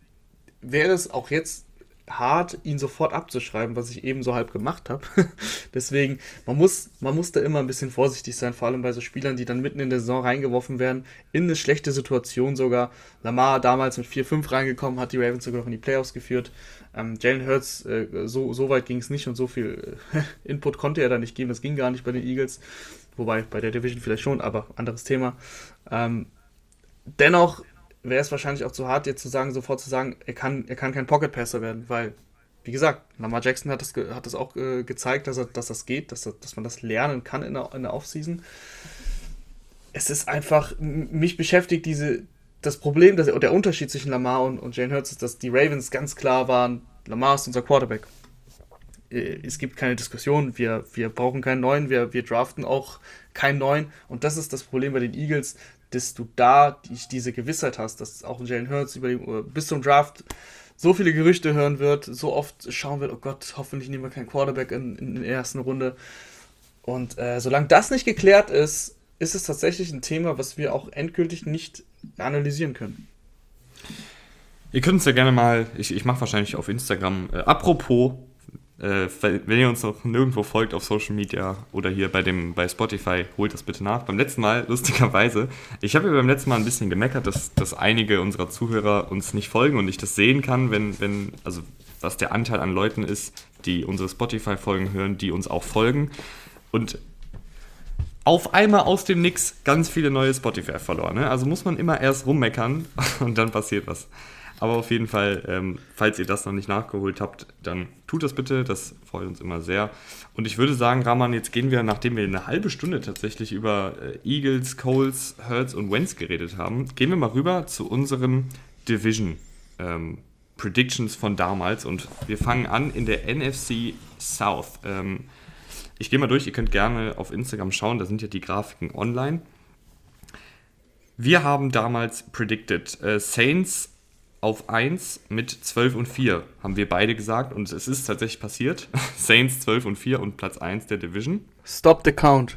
wäre es auch jetzt hart, ihn sofort abzuschreiben, was ich eben so halb gemacht habe. Deswegen, man muss, man muss da immer ein bisschen vorsichtig sein, vor allem bei so Spielern, die dann mitten in der Saison reingeworfen werden, in eine schlechte Situation sogar. Lamar damals mit 4-5 reingekommen, hat die Ravens sogar noch in die Playoffs geführt. Ähm, Jalen Hurts, äh, so, so weit ging es nicht und so viel äh, Input konnte er da nicht geben, das ging gar nicht bei den Eagles. Wobei, bei der Division vielleicht schon, aber anderes Thema. Ähm, dennoch wäre es wahrscheinlich auch zu hart, jetzt zu sagen, sofort zu sagen, er kann, er kann kein Pocket Passer werden, weil, wie gesagt, Lamar Jackson hat das, hat das auch äh, gezeigt, dass, er, dass das geht, dass, dass man das lernen kann in der, in der Offseason. Es ist einfach, mich beschäftigt diese, das Problem, dass, der Unterschied zwischen Lamar und, und Jane Hurts ist, dass die Ravens ganz klar waren, Lamar ist unser Quarterback. Äh, es gibt keine Diskussion, wir, wir brauchen keinen neuen, wir, wir draften auch keinen neuen. Und das ist das Problem bei den Eagles dass du da die, diese Gewissheit hast, dass auch Jalen Hurts über die, bis zum Draft so viele Gerüchte hören wird, so oft schauen wird, oh Gott, hoffentlich nehmen wir keinen Quarterback in, in, der ersten Runde. Und äh, solange das nicht geklärt ist, ist es tatsächlich ein Thema, was wir auch endgültig nicht analysieren können. Ihr könnt uns ja gerne mal, ich, ich mache wahrscheinlich auf Instagram, äh, apropos äh, wenn ihr uns noch nirgendwo folgt auf Social Media oder hier bei dem bei Spotify, holt das bitte nach. Beim letzten Mal, lustigerweise, ich habe ja beim letzten Mal ein bisschen gemeckert, dass, dass einige unserer Zuhörer uns nicht folgen und ich das sehen kann, wenn, wenn, also was der Anteil an Leuten ist, die unsere Spotify-Folgen hören, die uns auch folgen. Und auf einmal aus dem Nix ganz viele neue Spotify verloren. Ne? Also muss man immer erst rummeckern und dann passiert was. Aber auf jeden Fall, ähm, falls ihr das noch nicht nachgeholt habt, dann tut das bitte. Das freut uns immer sehr. Und ich würde sagen, Rahman, jetzt gehen wir, nachdem wir eine halbe Stunde tatsächlich über äh, Eagles, Coles, Hertz und Wentz geredet haben, gehen wir mal rüber zu unseren Division ähm, Predictions von damals. Und wir fangen an in der NFC South. Ähm, ich gehe mal durch, ihr könnt gerne auf Instagram schauen, da sind ja die Grafiken online. Wir haben damals predicted äh, Saints auf 1 mit 12 und 4, haben wir beide gesagt. Und es ist tatsächlich passiert. Saints 12 und 4 und Platz 1 der Division. Stop the count.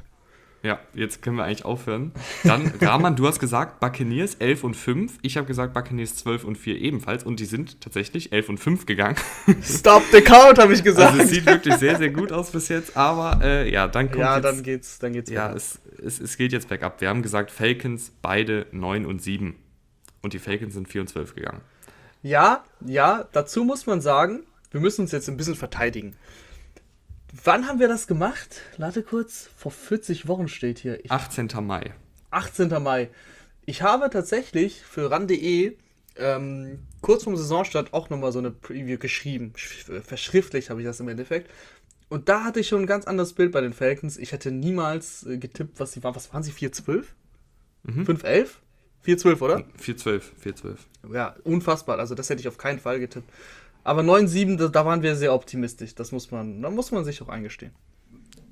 Ja, jetzt können wir eigentlich aufhören. Dann, Rahman, du hast gesagt Buccaneers 11 und 5. Ich habe gesagt Buccaneers 12 und 4 ebenfalls. Und die sind tatsächlich 11 und 5 gegangen. Stop the count, habe ich gesagt. Also es sieht wirklich sehr, sehr gut aus bis jetzt. Aber äh, ja, dann kommt Ja, jetzt, dann geht's, dann geht's Ja, es, es, es geht jetzt bergab. Wir haben gesagt Falcons beide 9 und 7. Und die Falcons sind 4 und 12 gegangen. Ja, ja, dazu muss man sagen, wir müssen uns jetzt ein bisschen verteidigen. Wann haben wir das gemacht? Lade kurz, vor 40 Wochen steht hier. Ich, 18. Mai. 18. Mai. Ich habe tatsächlich für ran.de ähm, kurz vorm Saisonstart auch nochmal so eine Preview geschrieben. Verschriftlich habe ich das im Endeffekt. Und da hatte ich schon ein ganz anderes Bild bei den Falcons. Ich hätte niemals äh, getippt, was sie waren. Was waren sie? 4-12? Mhm. 5-11? 4-12, oder? 4-12, 4-12. Ja, unfassbar. Also das hätte ich auf keinen Fall getippt. Aber 9-7, da, da, waren wir sehr optimistisch. Das muss man, da muss man sich auch eingestehen.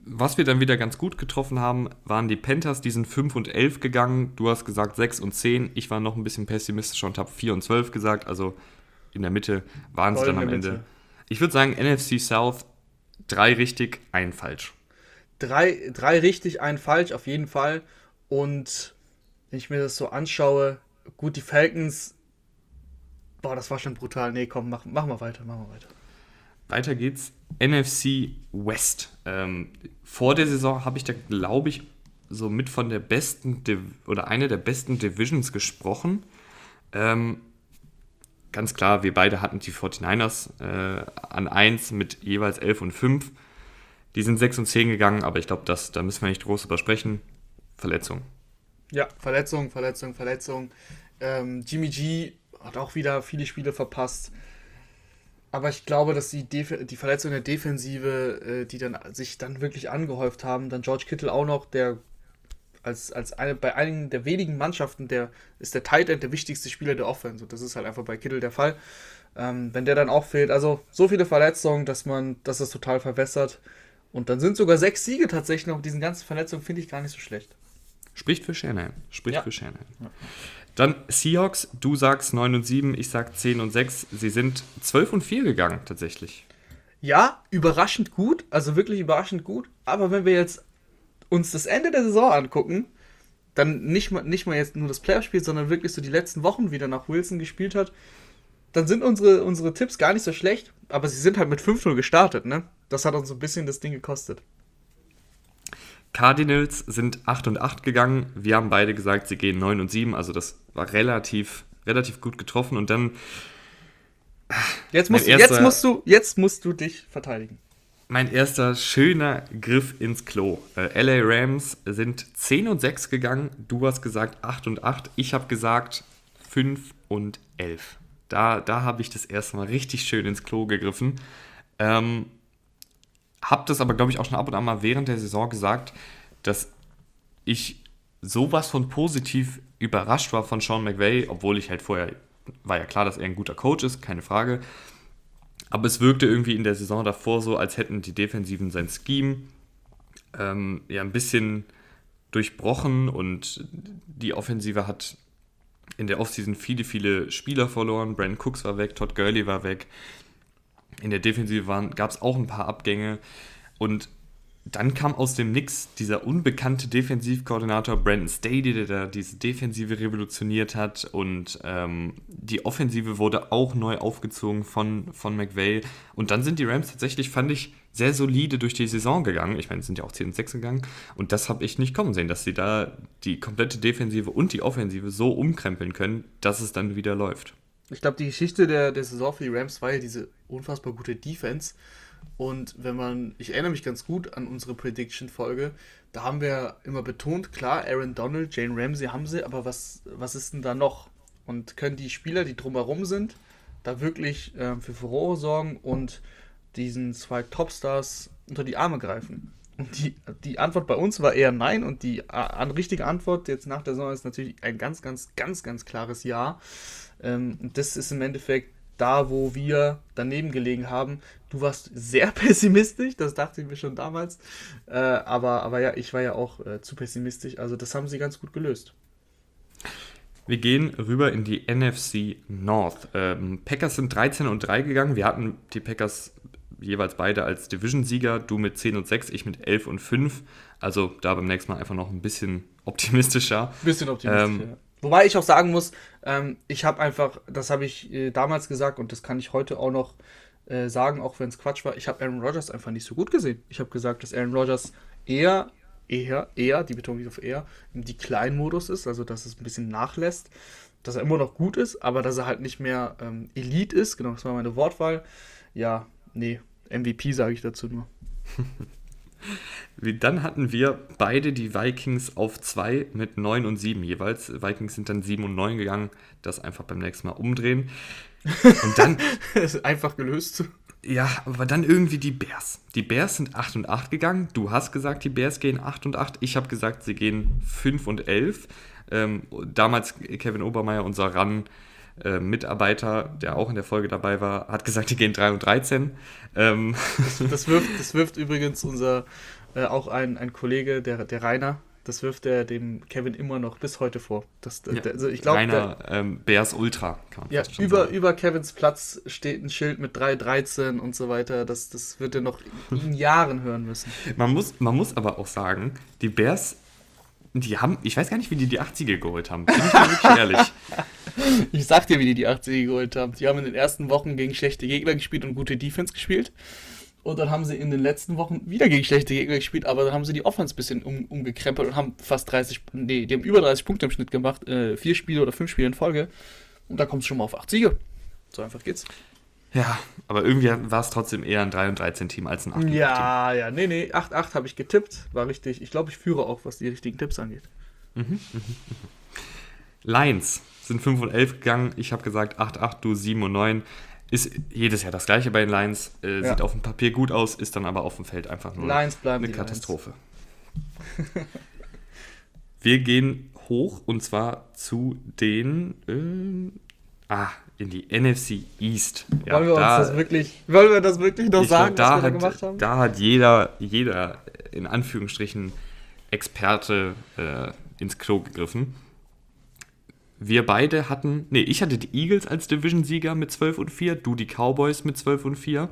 Was wir dann wieder ganz gut getroffen haben, waren die Panthers, die sind 5 und 11 gegangen. Du hast gesagt 6 und 10. Ich war noch ein bisschen pessimistischer und habe 4 und 12 gesagt. Also in der Mitte waren sie dann am Ende. Ich würde sagen, NFC South, drei richtig, ein falsch. Drei, drei richtig, ein falsch, auf jeden Fall. Und wenn ich mir das so anschaue, gut, die Falcons, boah, das war schon brutal. Nee, komm, mach, mach mal weiter, mach mal weiter. Weiter geht's. NFC West. Ähm, vor der Saison habe ich da, glaube ich, so mit von der besten Div oder einer der besten Divisions gesprochen. Ähm, ganz klar, wir beide hatten die 49ers äh, an 1 mit jeweils 11 und 5. Die sind 6 und 10 gegangen, aber ich glaube, da müssen wir nicht groß drüber sprechen. Verletzung. Ja, Verletzung, Verletzung, Verletzung. Ähm, Jimmy G hat auch wieder viele Spiele verpasst. Aber ich glaube, dass die, Def die Verletzung der Defensive, äh, die dann sich dann wirklich angehäuft haben, dann George Kittle auch noch, der als, als eine, bei einigen der wenigen Mannschaften, der ist der Tight End der wichtigste Spieler der Offense. Und das ist halt einfach bei Kittle der Fall. Ähm, wenn der dann auch fehlt, also so viele Verletzungen, dass man, dass das total verwässert. Und dann sind sogar sechs Siege tatsächlich noch. Diesen ganzen Verletzungen finde ich gar nicht so schlecht. Spricht für Shanahan. Spricht ja. für Shanahan. Dann Seahawks, du sagst 9 und 7, ich sag 10 und 6. Sie sind 12 und 4 gegangen, tatsächlich. Ja, überraschend gut, also wirklich überraschend gut. Aber wenn wir jetzt uns das Ende der Saison angucken, dann nicht mal, nicht mal jetzt nur das Playoff-Spiel, sondern wirklich so die letzten Wochen wieder nach Wilson gespielt hat, dann sind unsere, unsere Tipps gar nicht so schlecht, aber sie sind halt mit 5-0 gestartet, ne? Das hat uns so ein bisschen das Ding gekostet. Cardinals sind 8 und 8 gegangen. Wir haben beide gesagt, sie gehen 9 und 7. Also das war relativ, relativ gut getroffen. Und dann. Jetzt musst, erster, jetzt, musst du, jetzt musst du dich verteidigen. Mein erster schöner Griff ins Klo. Äh, LA Rams sind 10 und 6 gegangen. Du hast gesagt 8 und 8. Ich habe gesagt 5 und 11. Da, da habe ich das erste Mal richtig schön ins Klo gegriffen. Ähm, habe das aber, glaube ich, auch schon ab und an mal während der Saison gesagt, dass ich sowas von positiv überrascht war von Sean McVay, obwohl ich halt vorher, war ja klar, dass er ein guter Coach ist, keine Frage. Aber es wirkte irgendwie in der Saison davor so, als hätten die Defensiven sein Scheme ähm, ja ein bisschen durchbrochen und die Offensive hat in der Offseason viele, viele Spieler verloren. Brandon Cooks war weg, Todd Gurley war weg. In der Defensive gab es auch ein paar Abgänge. Und dann kam aus dem Nix dieser unbekannte Defensivkoordinator Brandon Staley, der da diese Defensive revolutioniert hat und ähm, die Offensive wurde auch neu aufgezogen von, von McVay. Und dann sind die Rams tatsächlich, fand ich, sehr solide durch die Saison gegangen. Ich meine, es sind ja auch 10 und 6 gegangen. Und das habe ich nicht kommen sehen, dass sie da die komplette Defensive und die Offensive so umkrempeln können, dass es dann wieder läuft. Ich glaube, die Geschichte der, der Saison für die Rams war ja diese unfassbar gute Defense. Und wenn man, ich erinnere mich ganz gut an unsere Prediction-Folge, da haben wir immer betont, klar, Aaron Donald, Jane Ramsey haben sie, aber was, was ist denn da noch? Und können die Spieler, die drumherum sind, da wirklich äh, für Furore sorgen und diesen zwei Topstars unter die Arme greifen? Und die, die Antwort bei uns war eher nein und die an, richtige Antwort jetzt nach der Saison ist natürlich ein ganz, ganz, ganz, ganz klares Ja. Ähm, das ist im Endeffekt da, wo wir daneben gelegen haben. Du warst sehr pessimistisch, das dachte ich mir schon damals. Äh, aber, aber ja, ich war ja auch äh, zu pessimistisch. Also das haben sie ganz gut gelöst. Wir gehen rüber in die NFC North. Ähm, Packers sind 13 und 3 gegangen. Wir hatten die Packers jeweils beide als Division-Sieger. Du mit 10 und 6, ich mit 11 und 5. Also da beim nächsten Mal einfach noch ein bisschen optimistischer. Bisschen optimistischer. Ähm, ja. Wobei ich auch sagen muss, ähm, ich habe einfach, das habe ich äh, damals gesagt und das kann ich heute auch noch äh, sagen, auch wenn es Quatsch war, ich habe Aaron Rodgers einfach nicht so gut gesehen. Ich habe gesagt, dass Aaron Rodgers eher, eher, eher, die Betonung liegt auf eher, im Decline-Modus ist, also dass es ein bisschen nachlässt, dass er immer noch gut ist, aber dass er halt nicht mehr ähm, Elite ist, genau, das war meine Wortwahl. Ja, nee, MVP sage ich dazu nur. Wie, dann hatten wir beide die Vikings auf 2 mit 9 und 7 jeweils. Vikings sind dann 7 und 9 gegangen. Das einfach beim nächsten Mal umdrehen. Und dann. einfach gelöst. Ja, aber dann irgendwie die Bears. Die Bears sind 8 und 8 gegangen. Du hast gesagt, die Bears gehen 8 und 8. Ich habe gesagt, sie gehen 5 und 11. Ähm, damals Kevin Obermeier, unser Run. Äh, Mitarbeiter, der auch in der Folge dabei war, hat gesagt, die gehen 3 und 13. Ähm. Das, das, wirft, das wirft übrigens unser, äh, auch ein, ein Kollege, der, der Rainer, das wirft er dem Kevin immer noch bis heute vor. Das, ja, der, also ich glaub, Rainer der, ähm, Bears Ultra, kann man ja, über, sagen. über Kevins Platz steht ein Schild mit 313 und so weiter. Das, das wird er noch in Jahren hören müssen. Man muss, man muss aber auch sagen, die Bears, die haben, ich weiß gar nicht, wie die die 80er geholt haben. Bin ich mal wirklich ehrlich. Ich sag dir, wie die die 80er geholt haben. Die haben in den ersten Wochen gegen schlechte Gegner gespielt und gute Defense gespielt. Und dann haben sie in den letzten Wochen wieder gegen schlechte Gegner gespielt, aber dann haben sie die Offense ein bisschen um, umgekrempelt und haben fast 30, nee, die haben über 30 Punkte im Schnitt gemacht, äh, vier Spiele oder fünf Spiele in Folge. Und da kommt es schon mal auf acht Siege. So einfach geht's. Ja, aber irgendwie war es trotzdem eher ein 3 und 13 Team als ein 8 Team. Ja, ja, nee, nee, 8-8 habe ich getippt, war richtig. Ich glaube, ich führe auch, was die richtigen Tipps angeht. Mhm, mhm, mhm. Lions sind 5 und 11 gegangen. Ich habe gesagt 8-8, du 7 und 9. Ist jedes Jahr das gleiche bei den Lions. Äh, ja. Sieht auf dem Papier gut aus, ist dann aber auf dem Feld einfach nur eine Katastrophe. Wir gehen hoch und zwar zu den. Äh, ah, in die NFC East. Ja, wollen, wir da, uns das wirklich, wollen wir das wirklich noch sagen, glaub, was wir hat, da gemacht haben? Da hat jeder, jeder in Anführungsstrichen Experte äh, ins Klo gegriffen wir beide hatten, nee, ich hatte die Eagles als Division-Sieger mit 12 und 4, du die Cowboys mit 12 und 4.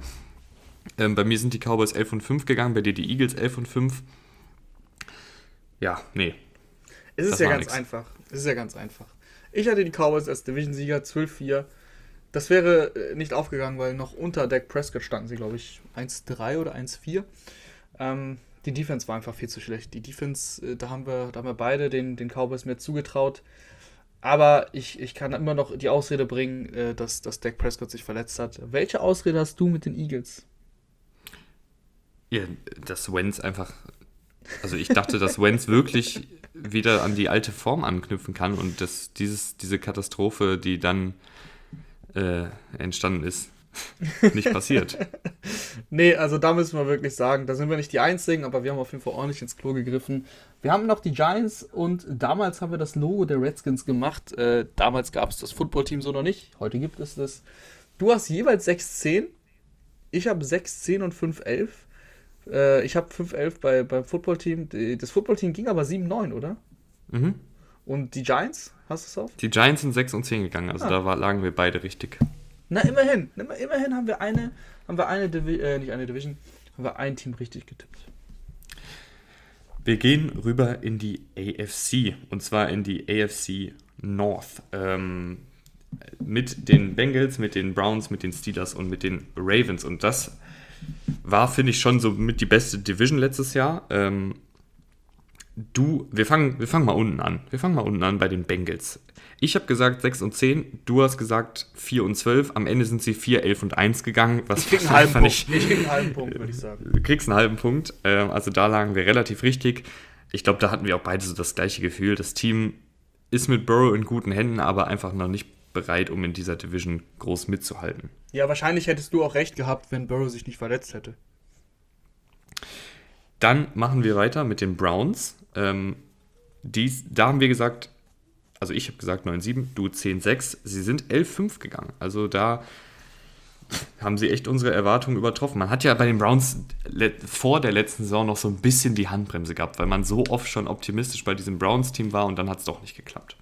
Ähm, bei mir sind die Cowboys 11 und 5 gegangen, bei dir die Eagles 11 und 5. Ja, nee. Es ist ja ganz nix. einfach. Es ist ja ganz einfach. Ich hatte die Cowboys als Division-Sieger 12-4. Das wäre äh, nicht aufgegangen, weil noch unter Dak Prescott standen sie, glaube ich, 1-3 oder 1-4. Ähm, die Defense war einfach viel zu schlecht. Die Defense, äh, da haben wir, da haben wir beide den, den Cowboys mehr zugetraut. Aber ich, ich kann immer noch die Ausrede bringen, äh, dass, dass Dak Prescott sich verletzt hat. Welche Ausrede hast du mit den Eagles? Ja, dass Wenz einfach. Also ich dachte, dass Wenz wirklich wieder an die alte Form anknüpfen kann und dass dieses, diese Katastrophe, die dann äh, entstanden ist, nicht passiert. nee, also da müssen wir wirklich sagen, da sind wir nicht die Einzigen, aber wir haben auf jeden Fall ordentlich ins Klo gegriffen. Wir haben noch die Giants und damals haben wir das Logo der Redskins gemacht. Äh, damals gab es das Footballteam so noch nicht. Heute gibt es das. Du hast jeweils 6-10. Ich habe 6-10 und 5-11. Äh, ich habe 5-11 bei, beim Footballteam. Das Footballteam ging aber 7-9, oder? Mhm. Und die Giants, hast du es auf? Die Giants sind 6 und 10 gegangen, also ah. da war, lagen wir beide richtig. Na, immerhin. Immerhin haben wir eine, haben wir eine, Divi äh, nicht eine Division, haben wir ein Team richtig getippt. Wir gehen rüber in die AFC und zwar in die AFC North. Ähm, mit den Bengals, mit den Browns, mit den Steelers und mit den Ravens. Und das war, finde ich, schon so mit die beste Division letztes Jahr. Ähm, du, wir fangen, wir fangen mal unten an. Wir fangen mal unten an bei den Bengals. Ich habe gesagt 6 und 10, du hast gesagt 4 und 12. Am Ende sind sie 4, 11 und 1 gegangen. Was ich krieg einen halben Punkt. Ich krieg einen halben Punkt, würde ich sagen. Du kriegst einen halben Punkt. Ähm, also da lagen wir relativ richtig. Ich glaube, da hatten wir auch beide so das gleiche Gefühl. Das Team ist mit Burrow in guten Händen, aber einfach noch nicht bereit, um in dieser Division groß mitzuhalten. Ja, wahrscheinlich hättest du auch recht gehabt, wenn Burrow sich nicht verletzt hätte. Dann machen wir weiter mit den Browns. Ähm, dies, da haben wir gesagt, also ich habe gesagt 9-7, du 10-6. Sie sind 11-5 gegangen. Also da haben sie echt unsere Erwartungen übertroffen. Man hat ja bei den Browns vor der letzten Saison noch so ein bisschen die Handbremse gehabt, weil man so oft schon optimistisch bei diesem Browns-Team war und dann hat es doch nicht geklappt.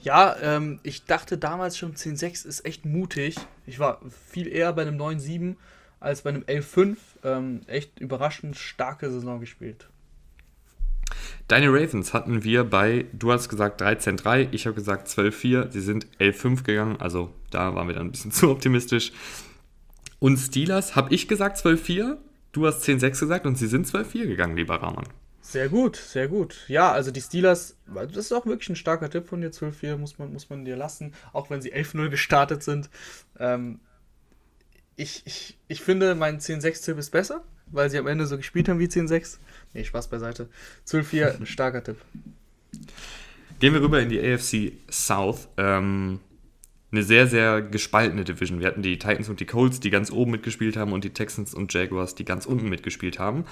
Ja, ähm, ich dachte damals schon 10-6 ist echt mutig. Ich war viel eher bei einem 9-7 als bei einem 11-5. Ähm, echt überraschend starke Saison gespielt. Deine Ravens hatten wir bei, du hast gesagt 13-3, ich habe gesagt 12-4, sie sind 11-5 gegangen, also da waren wir dann ein bisschen zu optimistisch. Und Steelers habe ich gesagt 12-4, du hast 10-6 gesagt und sie sind 12-4 gegangen, lieber Rahman. Sehr gut, sehr gut. Ja, also die Steelers, das ist auch wirklich ein starker Tipp von dir, 12-4, muss man, muss man dir lassen, auch wenn sie 11-0 gestartet sind. Ähm, ich, ich, ich finde, mein 10-6-Tipp ist besser. weil sie am Ende so gespielt haben wie 10-6. Nee, Spaß beiseite. 12-4, starker Tipp. Gehen wir rüber in die AFC South. Ähm, eine sehr, sehr gespaltene Division. Wir hatten die Titans und die Colts, die ganz oben mitgespielt haben, und die Texans und Jaguars, die ganz unten mitgespielt haben.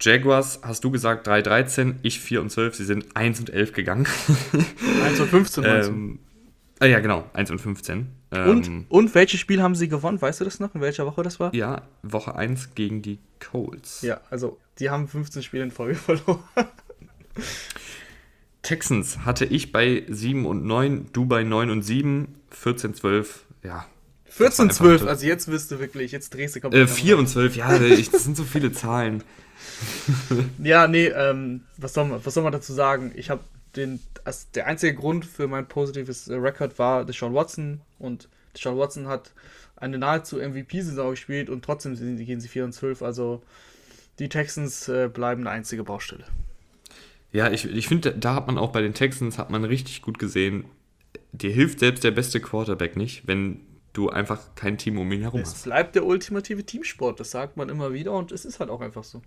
Jaguars, hast du gesagt 3-13, ich 4 und 12, sie sind 1 und 11 gegangen. 1 und 15 ähm, ah, Ja, genau, 1 und 15. Und, ähm, und welches Spiel haben sie gewonnen? Weißt du das noch? In welcher Woche das war? Ja, Woche 1 gegen die Colts. Ja, also die haben 15 Spiele in Folge verloren. Texans hatte ich bei 7 und 9, du bei 9 und 7, 14, 12, ja. 14, 12, also jetzt wirst du wirklich, jetzt drehst du komplett. Äh, 4 und 12, ja, ich, das sind so viele Zahlen. ja, nee, ähm, was, soll man, was soll man dazu sagen? Ich habe den, also der einzige Grund für mein positives äh, Rekord war Deshaun Watson und Deshaun Watson hat eine nahezu MVP-Saison gespielt und trotzdem gehen sie 4 und 12, also die Texans äh, bleiben eine einzige Baustelle. Ja, ich, ich finde, da hat man auch bei den Texans, hat man richtig gut gesehen, dir hilft selbst der beste Quarterback nicht, wenn du einfach kein Team um ihn herum es hast. Es bleibt der ultimative Teamsport, das sagt man immer wieder und es ist halt auch einfach so.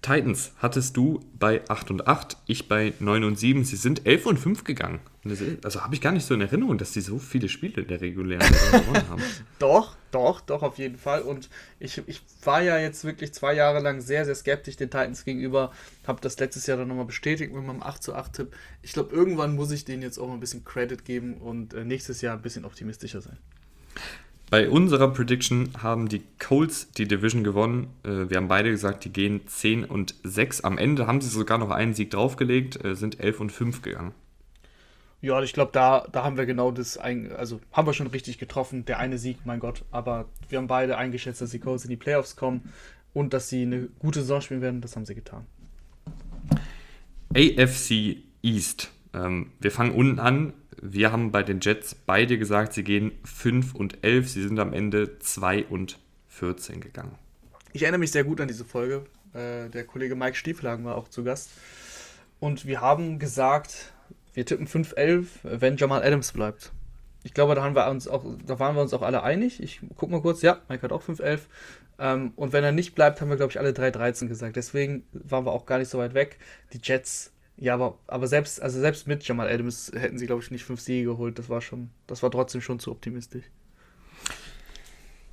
Titans hattest du bei 8 und 8, ich bei 9 und 7. Sie sind 11 und 5 gegangen. Also habe ich gar nicht so in Erinnerung, dass sie so viele Spiele in der regulären Saison gewonnen haben. Doch, doch, doch, auf jeden Fall. Und ich, ich war ja jetzt wirklich zwei Jahre lang sehr, sehr skeptisch den Titans gegenüber. Habe das letztes Jahr dann nochmal bestätigt mit meinem 8 zu 8 Tipp. Ich glaube, irgendwann muss ich denen jetzt auch mal ein bisschen Credit geben und äh, nächstes Jahr ein bisschen optimistischer sein. Bei unserer Prediction haben die Colts die Division gewonnen. Äh, wir haben beide gesagt, die gehen 10 und 6. Am Ende haben sie sogar noch einen Sieg draufgelegt, äh, sind 11 und 5 gegangen. Ja, ich glaube, da, da haben wir genau das, also haben wir schon richtig getroffen. Der eine Sieg, mein Gott, aber wir haben beide eingeschätzt, dass die Colts in die Playoffs kommen und dass sie eine gute Saison spielen werden. Das haben sie getan. AFC East. Ähm, wir fangen unten an. Wir haben bei den Jets beide gesagt, sie gehen 5 und 11. Sie sind am Ende 2 und 14 gegangen. Ich erinnere mich sehr gut an diese Folge. Äh, der Kollege Mike Stieflagen war auch zu Gast. Und wir haben gesagt, wir tippen 5-11, wenn Jamal Adams bleibt. Ich glaube, da, wir uns auch, da waren wir uns auch alle einig. Ich gucke mal kurz, ja, Mike hat auch 5-11. Ähm, und wenn er nicht bleibt, haben wir, glaube ich, alle 3-13 gesagt. Deswegen waren wir auch gar nicht so weit weg. Die Jets ja, aber, aber selbst, also selbst mit Jamal Adams hätten sie, glaube ich, nicht fünf Siege geholt. Das war schon, das war trotzdem schon zu optimistisch.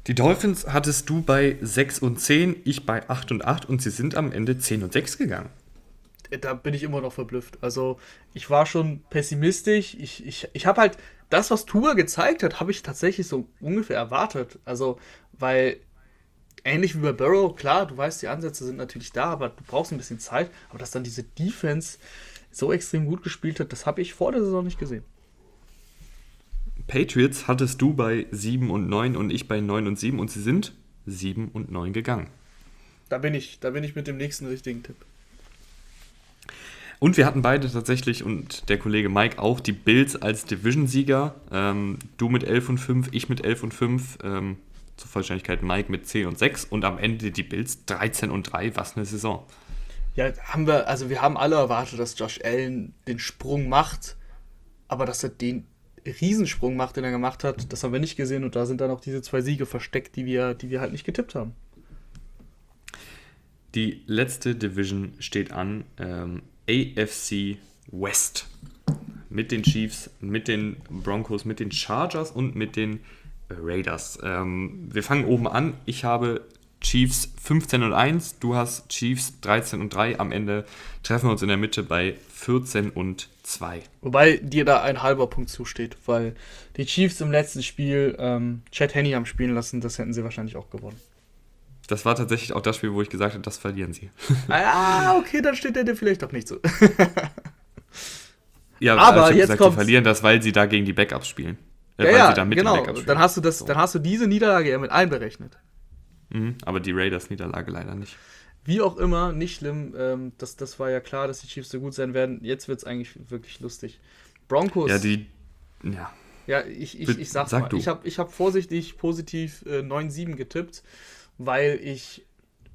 Die Dolphins hattest du bei 6 und 10, ich bei 8 und 8 und sie sind am Ende 10 und 6 gegangen. Da bin ich immer noch verblüfft. Also, ich war schon pessimistisch. Ich, ich, ich habe halt das, was Tua gezeigt hat, habe ich tatsächlich so ungefähr erwartet. Also, weil ähnlich wie bei Burrow, klar, du weißt, die Ansätze sind natürlich da, aber du brauchst ein bisschen Zeit. Aber dass dann diese Defense so extrem gut gespielt hat, das habe ich vor der Saison nicht gesehen. Patriots hattest du bei 7 und 9 und ich bei 9 und 7 und sie sind 7 und 9 gegangen. Da bin ich, da bin ich mit dem nächsten richtigen Tipp. Und wir hatten beide tatsächlich und der Kollege Mike auch die Bills als Division-Sieger. Ähm, du mit 11 und 5, ich mit 11 und 5. Ähm, zur Vollständigkeit Mike mit 10 und 6 und am Ende die Bills 13 und 3. Was eine Saison. Ja, haben wir, also wir haben alle erwartet, dass Josh Allen den Sprung macht, aber dass er den Riesensprung macht, den er gemacht hat, das haben wir nicht gesehen und da sind dann auch diese zwei Siege versteckt, die wir, die wir halt nicht getippt haben. Die letzte Division steht an, ähm, AFC West. Mit den Chiefs, mit den Broncos, mit den Chargers und mit den Raiders. Ähm, wir fangen oben an. Ich habe Chiefs 15 und 1, du hast Chiefs 13 und 3. Am Ende treffen wir uns in der Mitte bei 14 und 2. Wobei dir da ein halber Punkt zusteht, weil die Chiefs im letzten Spiel ähm, Chad Henney haben spielen lassen, das hätten sie wahrscheinlich auch gewonnen. Das war tatsächlich auch das Spiel, wo ich gesagt habe, das verlieren sie. Ah, okay, dann steht der dir vielleicht doch nicht so. ja, aber ich jetzt gesagt, sie verlieren das, weil sie da gegen die Backups spielen. Äh, ja, ja genau. Dann hast, du das, so. dann hast du diese Niederlage ja mit einberechnet. Mhm, aber die Raiders-Niederlage leider nicht. Wie auch immer, nicht schlimm. Ähm, das, das war ja klar, dass die Chiefs so gut sein werden. Jetzt wird es eigentlich wirklich lustig. Broncos. Ja, die. Ja. Ja, ich, ich, ich sag's Sag mal. Du. Ich habe ich hab vorsichtig positiv äh, 9-7 getippt, weil ich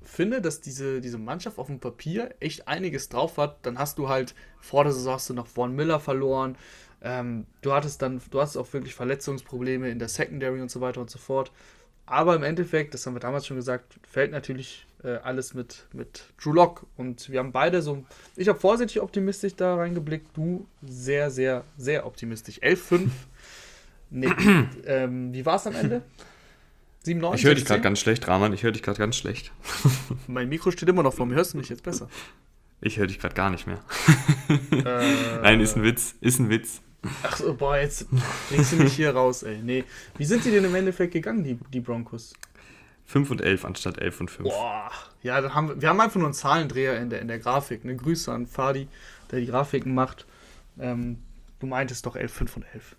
finde, dass diese, diese Mannschaft auf dem Papier echt einiges drauf hat. Dann hast du halt vor der Saison hast du noch Von Miller verloren. Ähm, du hattest dann, du hast auch wirklich Verletzungsprobleme in der Secondary und so weiter und so fort. aber im Endeffekt, das haben wir damals schon gesagt, fällt natürlich äh, alles mit, mit Drew Lock. Und wir haben beide so, ich habe vorsichtig optimistisch da reingeblickt, du sehr, sehr, sehr optimistisch. 11-5. nee, ähm, wie war es am Ende? 7, 9, ich höre dich gerade ganz schlecht, Rahman. Ich höre dich gerade ganz schlecht. mein Mikro steht immer noch vor mir. Hörst du mich jetzt besser? Ich höre dich gerade gar nicht mehr. Äh, Nein, ist ein Witz. Ist ein Witz. Ach so, boah, jetzt bringst du mich hier raus, ey. Nee. Wie sind die denn im Endeffekt gegangen, die, die Broncos? 5 und 11 anstatt 11 und 5. Boah, ja, dann haben wir, wir haben einfach nur einen Zahlendreher in der, in der Grafik. Eine Grüße an Fadi, der die Grafiken macht. Ähm, du meintest doch 11, 5 und 11.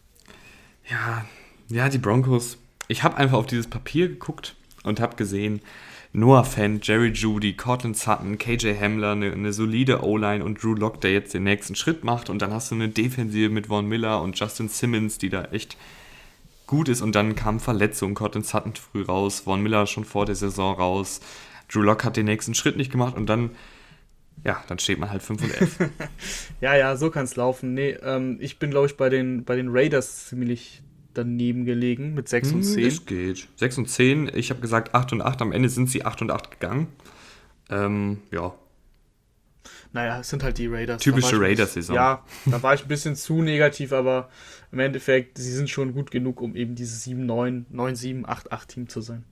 Ja, ja, die Broncos. Ich habe einfach auf dieses Papier geguckt und habe gesehen, Noah Fent, Jerry Judy, Cortland Sutton, KJ Hamler, eine, eine solide O-Line und Drew Lock, der jetzt den nächsten Schritt macht. Und dann hast du eine Defensive mit Von Miller und Justin Simmons, die da echt gut ist. Und dann kam Verletzung, Cortland Sutton früh raus, Von Miller schon vor der Saison raus. Drew Lock hat den nächsten Schritt nicht gemacht und dann ja, dann steht man halt 5 und 11. ja, ja, so kann es laufen. Nee, ähm, ich bin, glaube ich, bei den, bei den Raiders ziemlich daneben gelegen mit 6 und 10. Hm, es geht. 6 und 10, ich habe gesagt 8 und 8, am Ende sind sie 8 und 8 gegangen. Ähm, ja. Naja, es sind halt die Raiders. Typische Raiders-Saison. Ja, da war ich ein bisschen zu negativ, aber im Endeffekt, sie sind schon gut genug, um eben dieses 7-9, 9-7, 8-8 Team zu sein.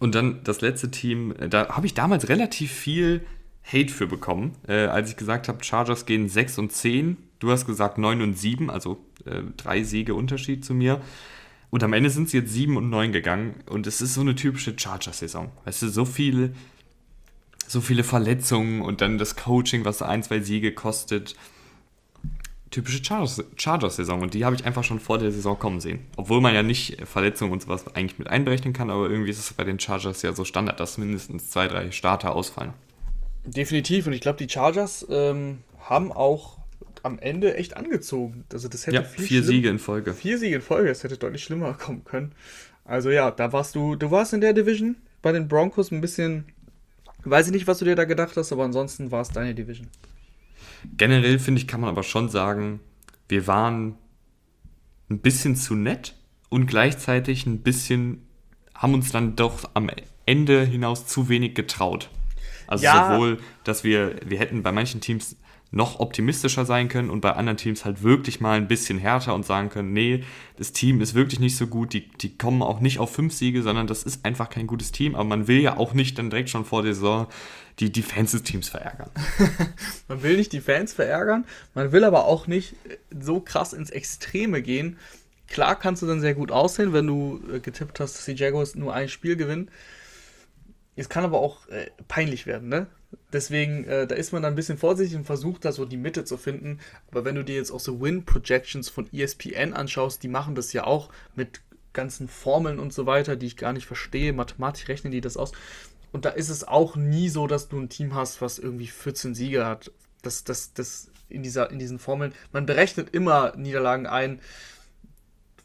Und dann das letzte Team, äh, da habe ich damals relativ viel Hate für bekommen, äh, als ich gesagt habe, Chargers gehen 6 und 10. Du hast gesagt 9 und 7, also äh, drei Siege Unterschied zu mir. Und am Ende sind sie jetzt 7 und 9 gegangen. Und es ist so eine typische Chargers-Saison. Weißt du, so viele, so viele Verletzungen und dann das Coaching, was ein, zwei Siege kostet. Typische Chargers-Saison. Und die habe ich einfach schon vor der Saison kommen sehen. Obwohl man ja nicht Verletzungen und sowas eigentlich mit einberechnen kann, aber irgendwie ist es bei den Chargers ja so Standard, dass mindestens zwei, drei Starter ausfallen. Definitiv. Und ich glaube, die Chargers ähm, haben auch am Ende echt angezogen. Also das hätte ja, vier Siege in Folge. Vier Siege in Folge, das hätte deutlich schlimmer kommen können. Also ja, da warst du, du warst in der Division bei den Broncos ein bisschen, weiß ich nicht, was du dir da gedacht hast, aber ansonsten war es deine Division. Generell finde ich, kann man aber schon sagen, wir waren ein bisschen zu nett und gleichzeitig ein bisschen, haben uns dann doch am Ende hinaus zu wenig getraut. Also ja. sowohl, dass wir, wir hätten bei manchen Teams noch optimistischer sein können und bei anderen Teams halt wirklich mal ein bisschen härter und sagen können, nee, das Team ist wirklich nicht so gut, die, die kommen auch nicht auf fünf Siege, sondern das ist einfach kein gutes Team, aber man will ja auch nicht dann direkt schon vor der Saison die, die Fans des Teams verärgern. man will nicht die Fans verärgern, man will aber auch nicht so krass ins Extreme gehen. Klar kannst du dann sehr gut aussehen, wenn du äh, getippt hast, dass die Jaguars nur ein Spiel gewinnen. Es kann aber auch äh, peinlich werden, ne? Deswegen, äh, da ist man dann ein bisschen vorsichtig und versucht da so die Mitte zu finden. Aber wenn du dir jetzt auch so Win-Projections von ESPN anschaust, die machen das ja auch mit ganzen Formeln und so weiter, die ich gar nicht verstehe. Mathematisch rechnen die das aus. Und da ist es auch nie so, dass du ein Team hast, was irgendwie 14 Siege hat. Das, das, das in, dieser, in diesen Formeln. Man berechnet immer Niederlagen ein,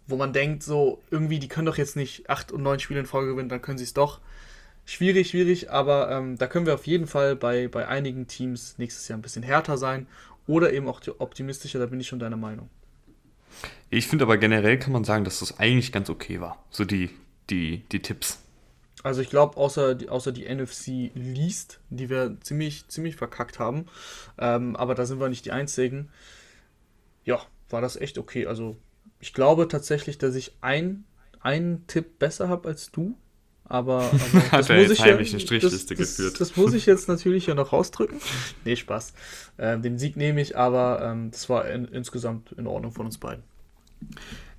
wo man denkt, so, irgendwie, die können doch jetzt nicht 8 und 9 Spiele in Folge gewinnen, dann können sie es doch schwierig, schwierig, aber ähm, da können wir auf jeden Fall bei, bei einigen Teams nächstes Jahr ein bisschen härter sein oder eben auch optimistischer, da bin ich schon deiner Meinung. Ich finde aber generell kann man sagen, dass das eigentlich ganz okay war, so die, die, die Tipps. Also ich glaube, außer, die, außer die NFC Least, die wir ziemlich, ziemlich verkackt haben, ähm, aber da sind wir nicht die Einzigen, ja, war das echt okay. Also ich glaube tatsächlich, dass ich ein, einen Tipp besser habe als du. Aber, aber das Hat er jetzt heimlich ja, eine Strichliste das, geführt. Das, das, muss ich jetzt natürlich ja noch rausdrücken. Nee, Spaß. Ähm, den Sieg nehme ich, aber ähm, das war in, insgesamt in Ordnung von uns beiden.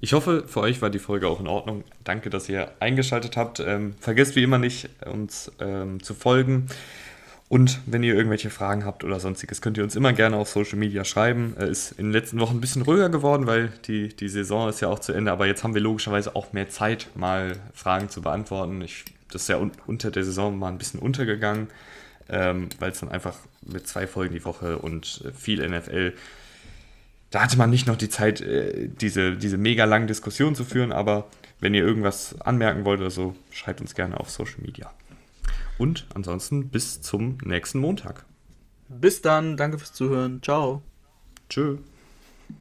Ich hoffe, für euch war die Folge auch in Ordnung. Danke, dass ihr eingeschaltet habt. Ähm, vergesst wie immer nicht, uns ähm, zu folgen. Und wenn ihr irgendwelche Fragen habt oder sonstiges, könnt ihr uns immer gerne auf Social Media schreiben. Ist in den letzten Wochen ein bisschen ruhiger geworden, weil die, die Saison ist ja auch zu Ende. Aber jetzt haben wir logischerweise auch mehr Zeit, mal Fragen zu beantworten. Ich, das ist ja un unter der Saison mal ein bisschen untergegangen, ähm, weil es dann einfach mit zwei Folgen die Woche und äh, viel NFL, da hatte man nicht noch die Zeit, äh, diese, diese mega langen Diskussionen zu führen. Aber wenn ihr irgendwas anmerken wollt oder so, schreibt uns gerne auf Social Media. Und ansonsten bis zum nächsten Montag. Bis dann, danke fürs Zuhören. Ciao. Tschö.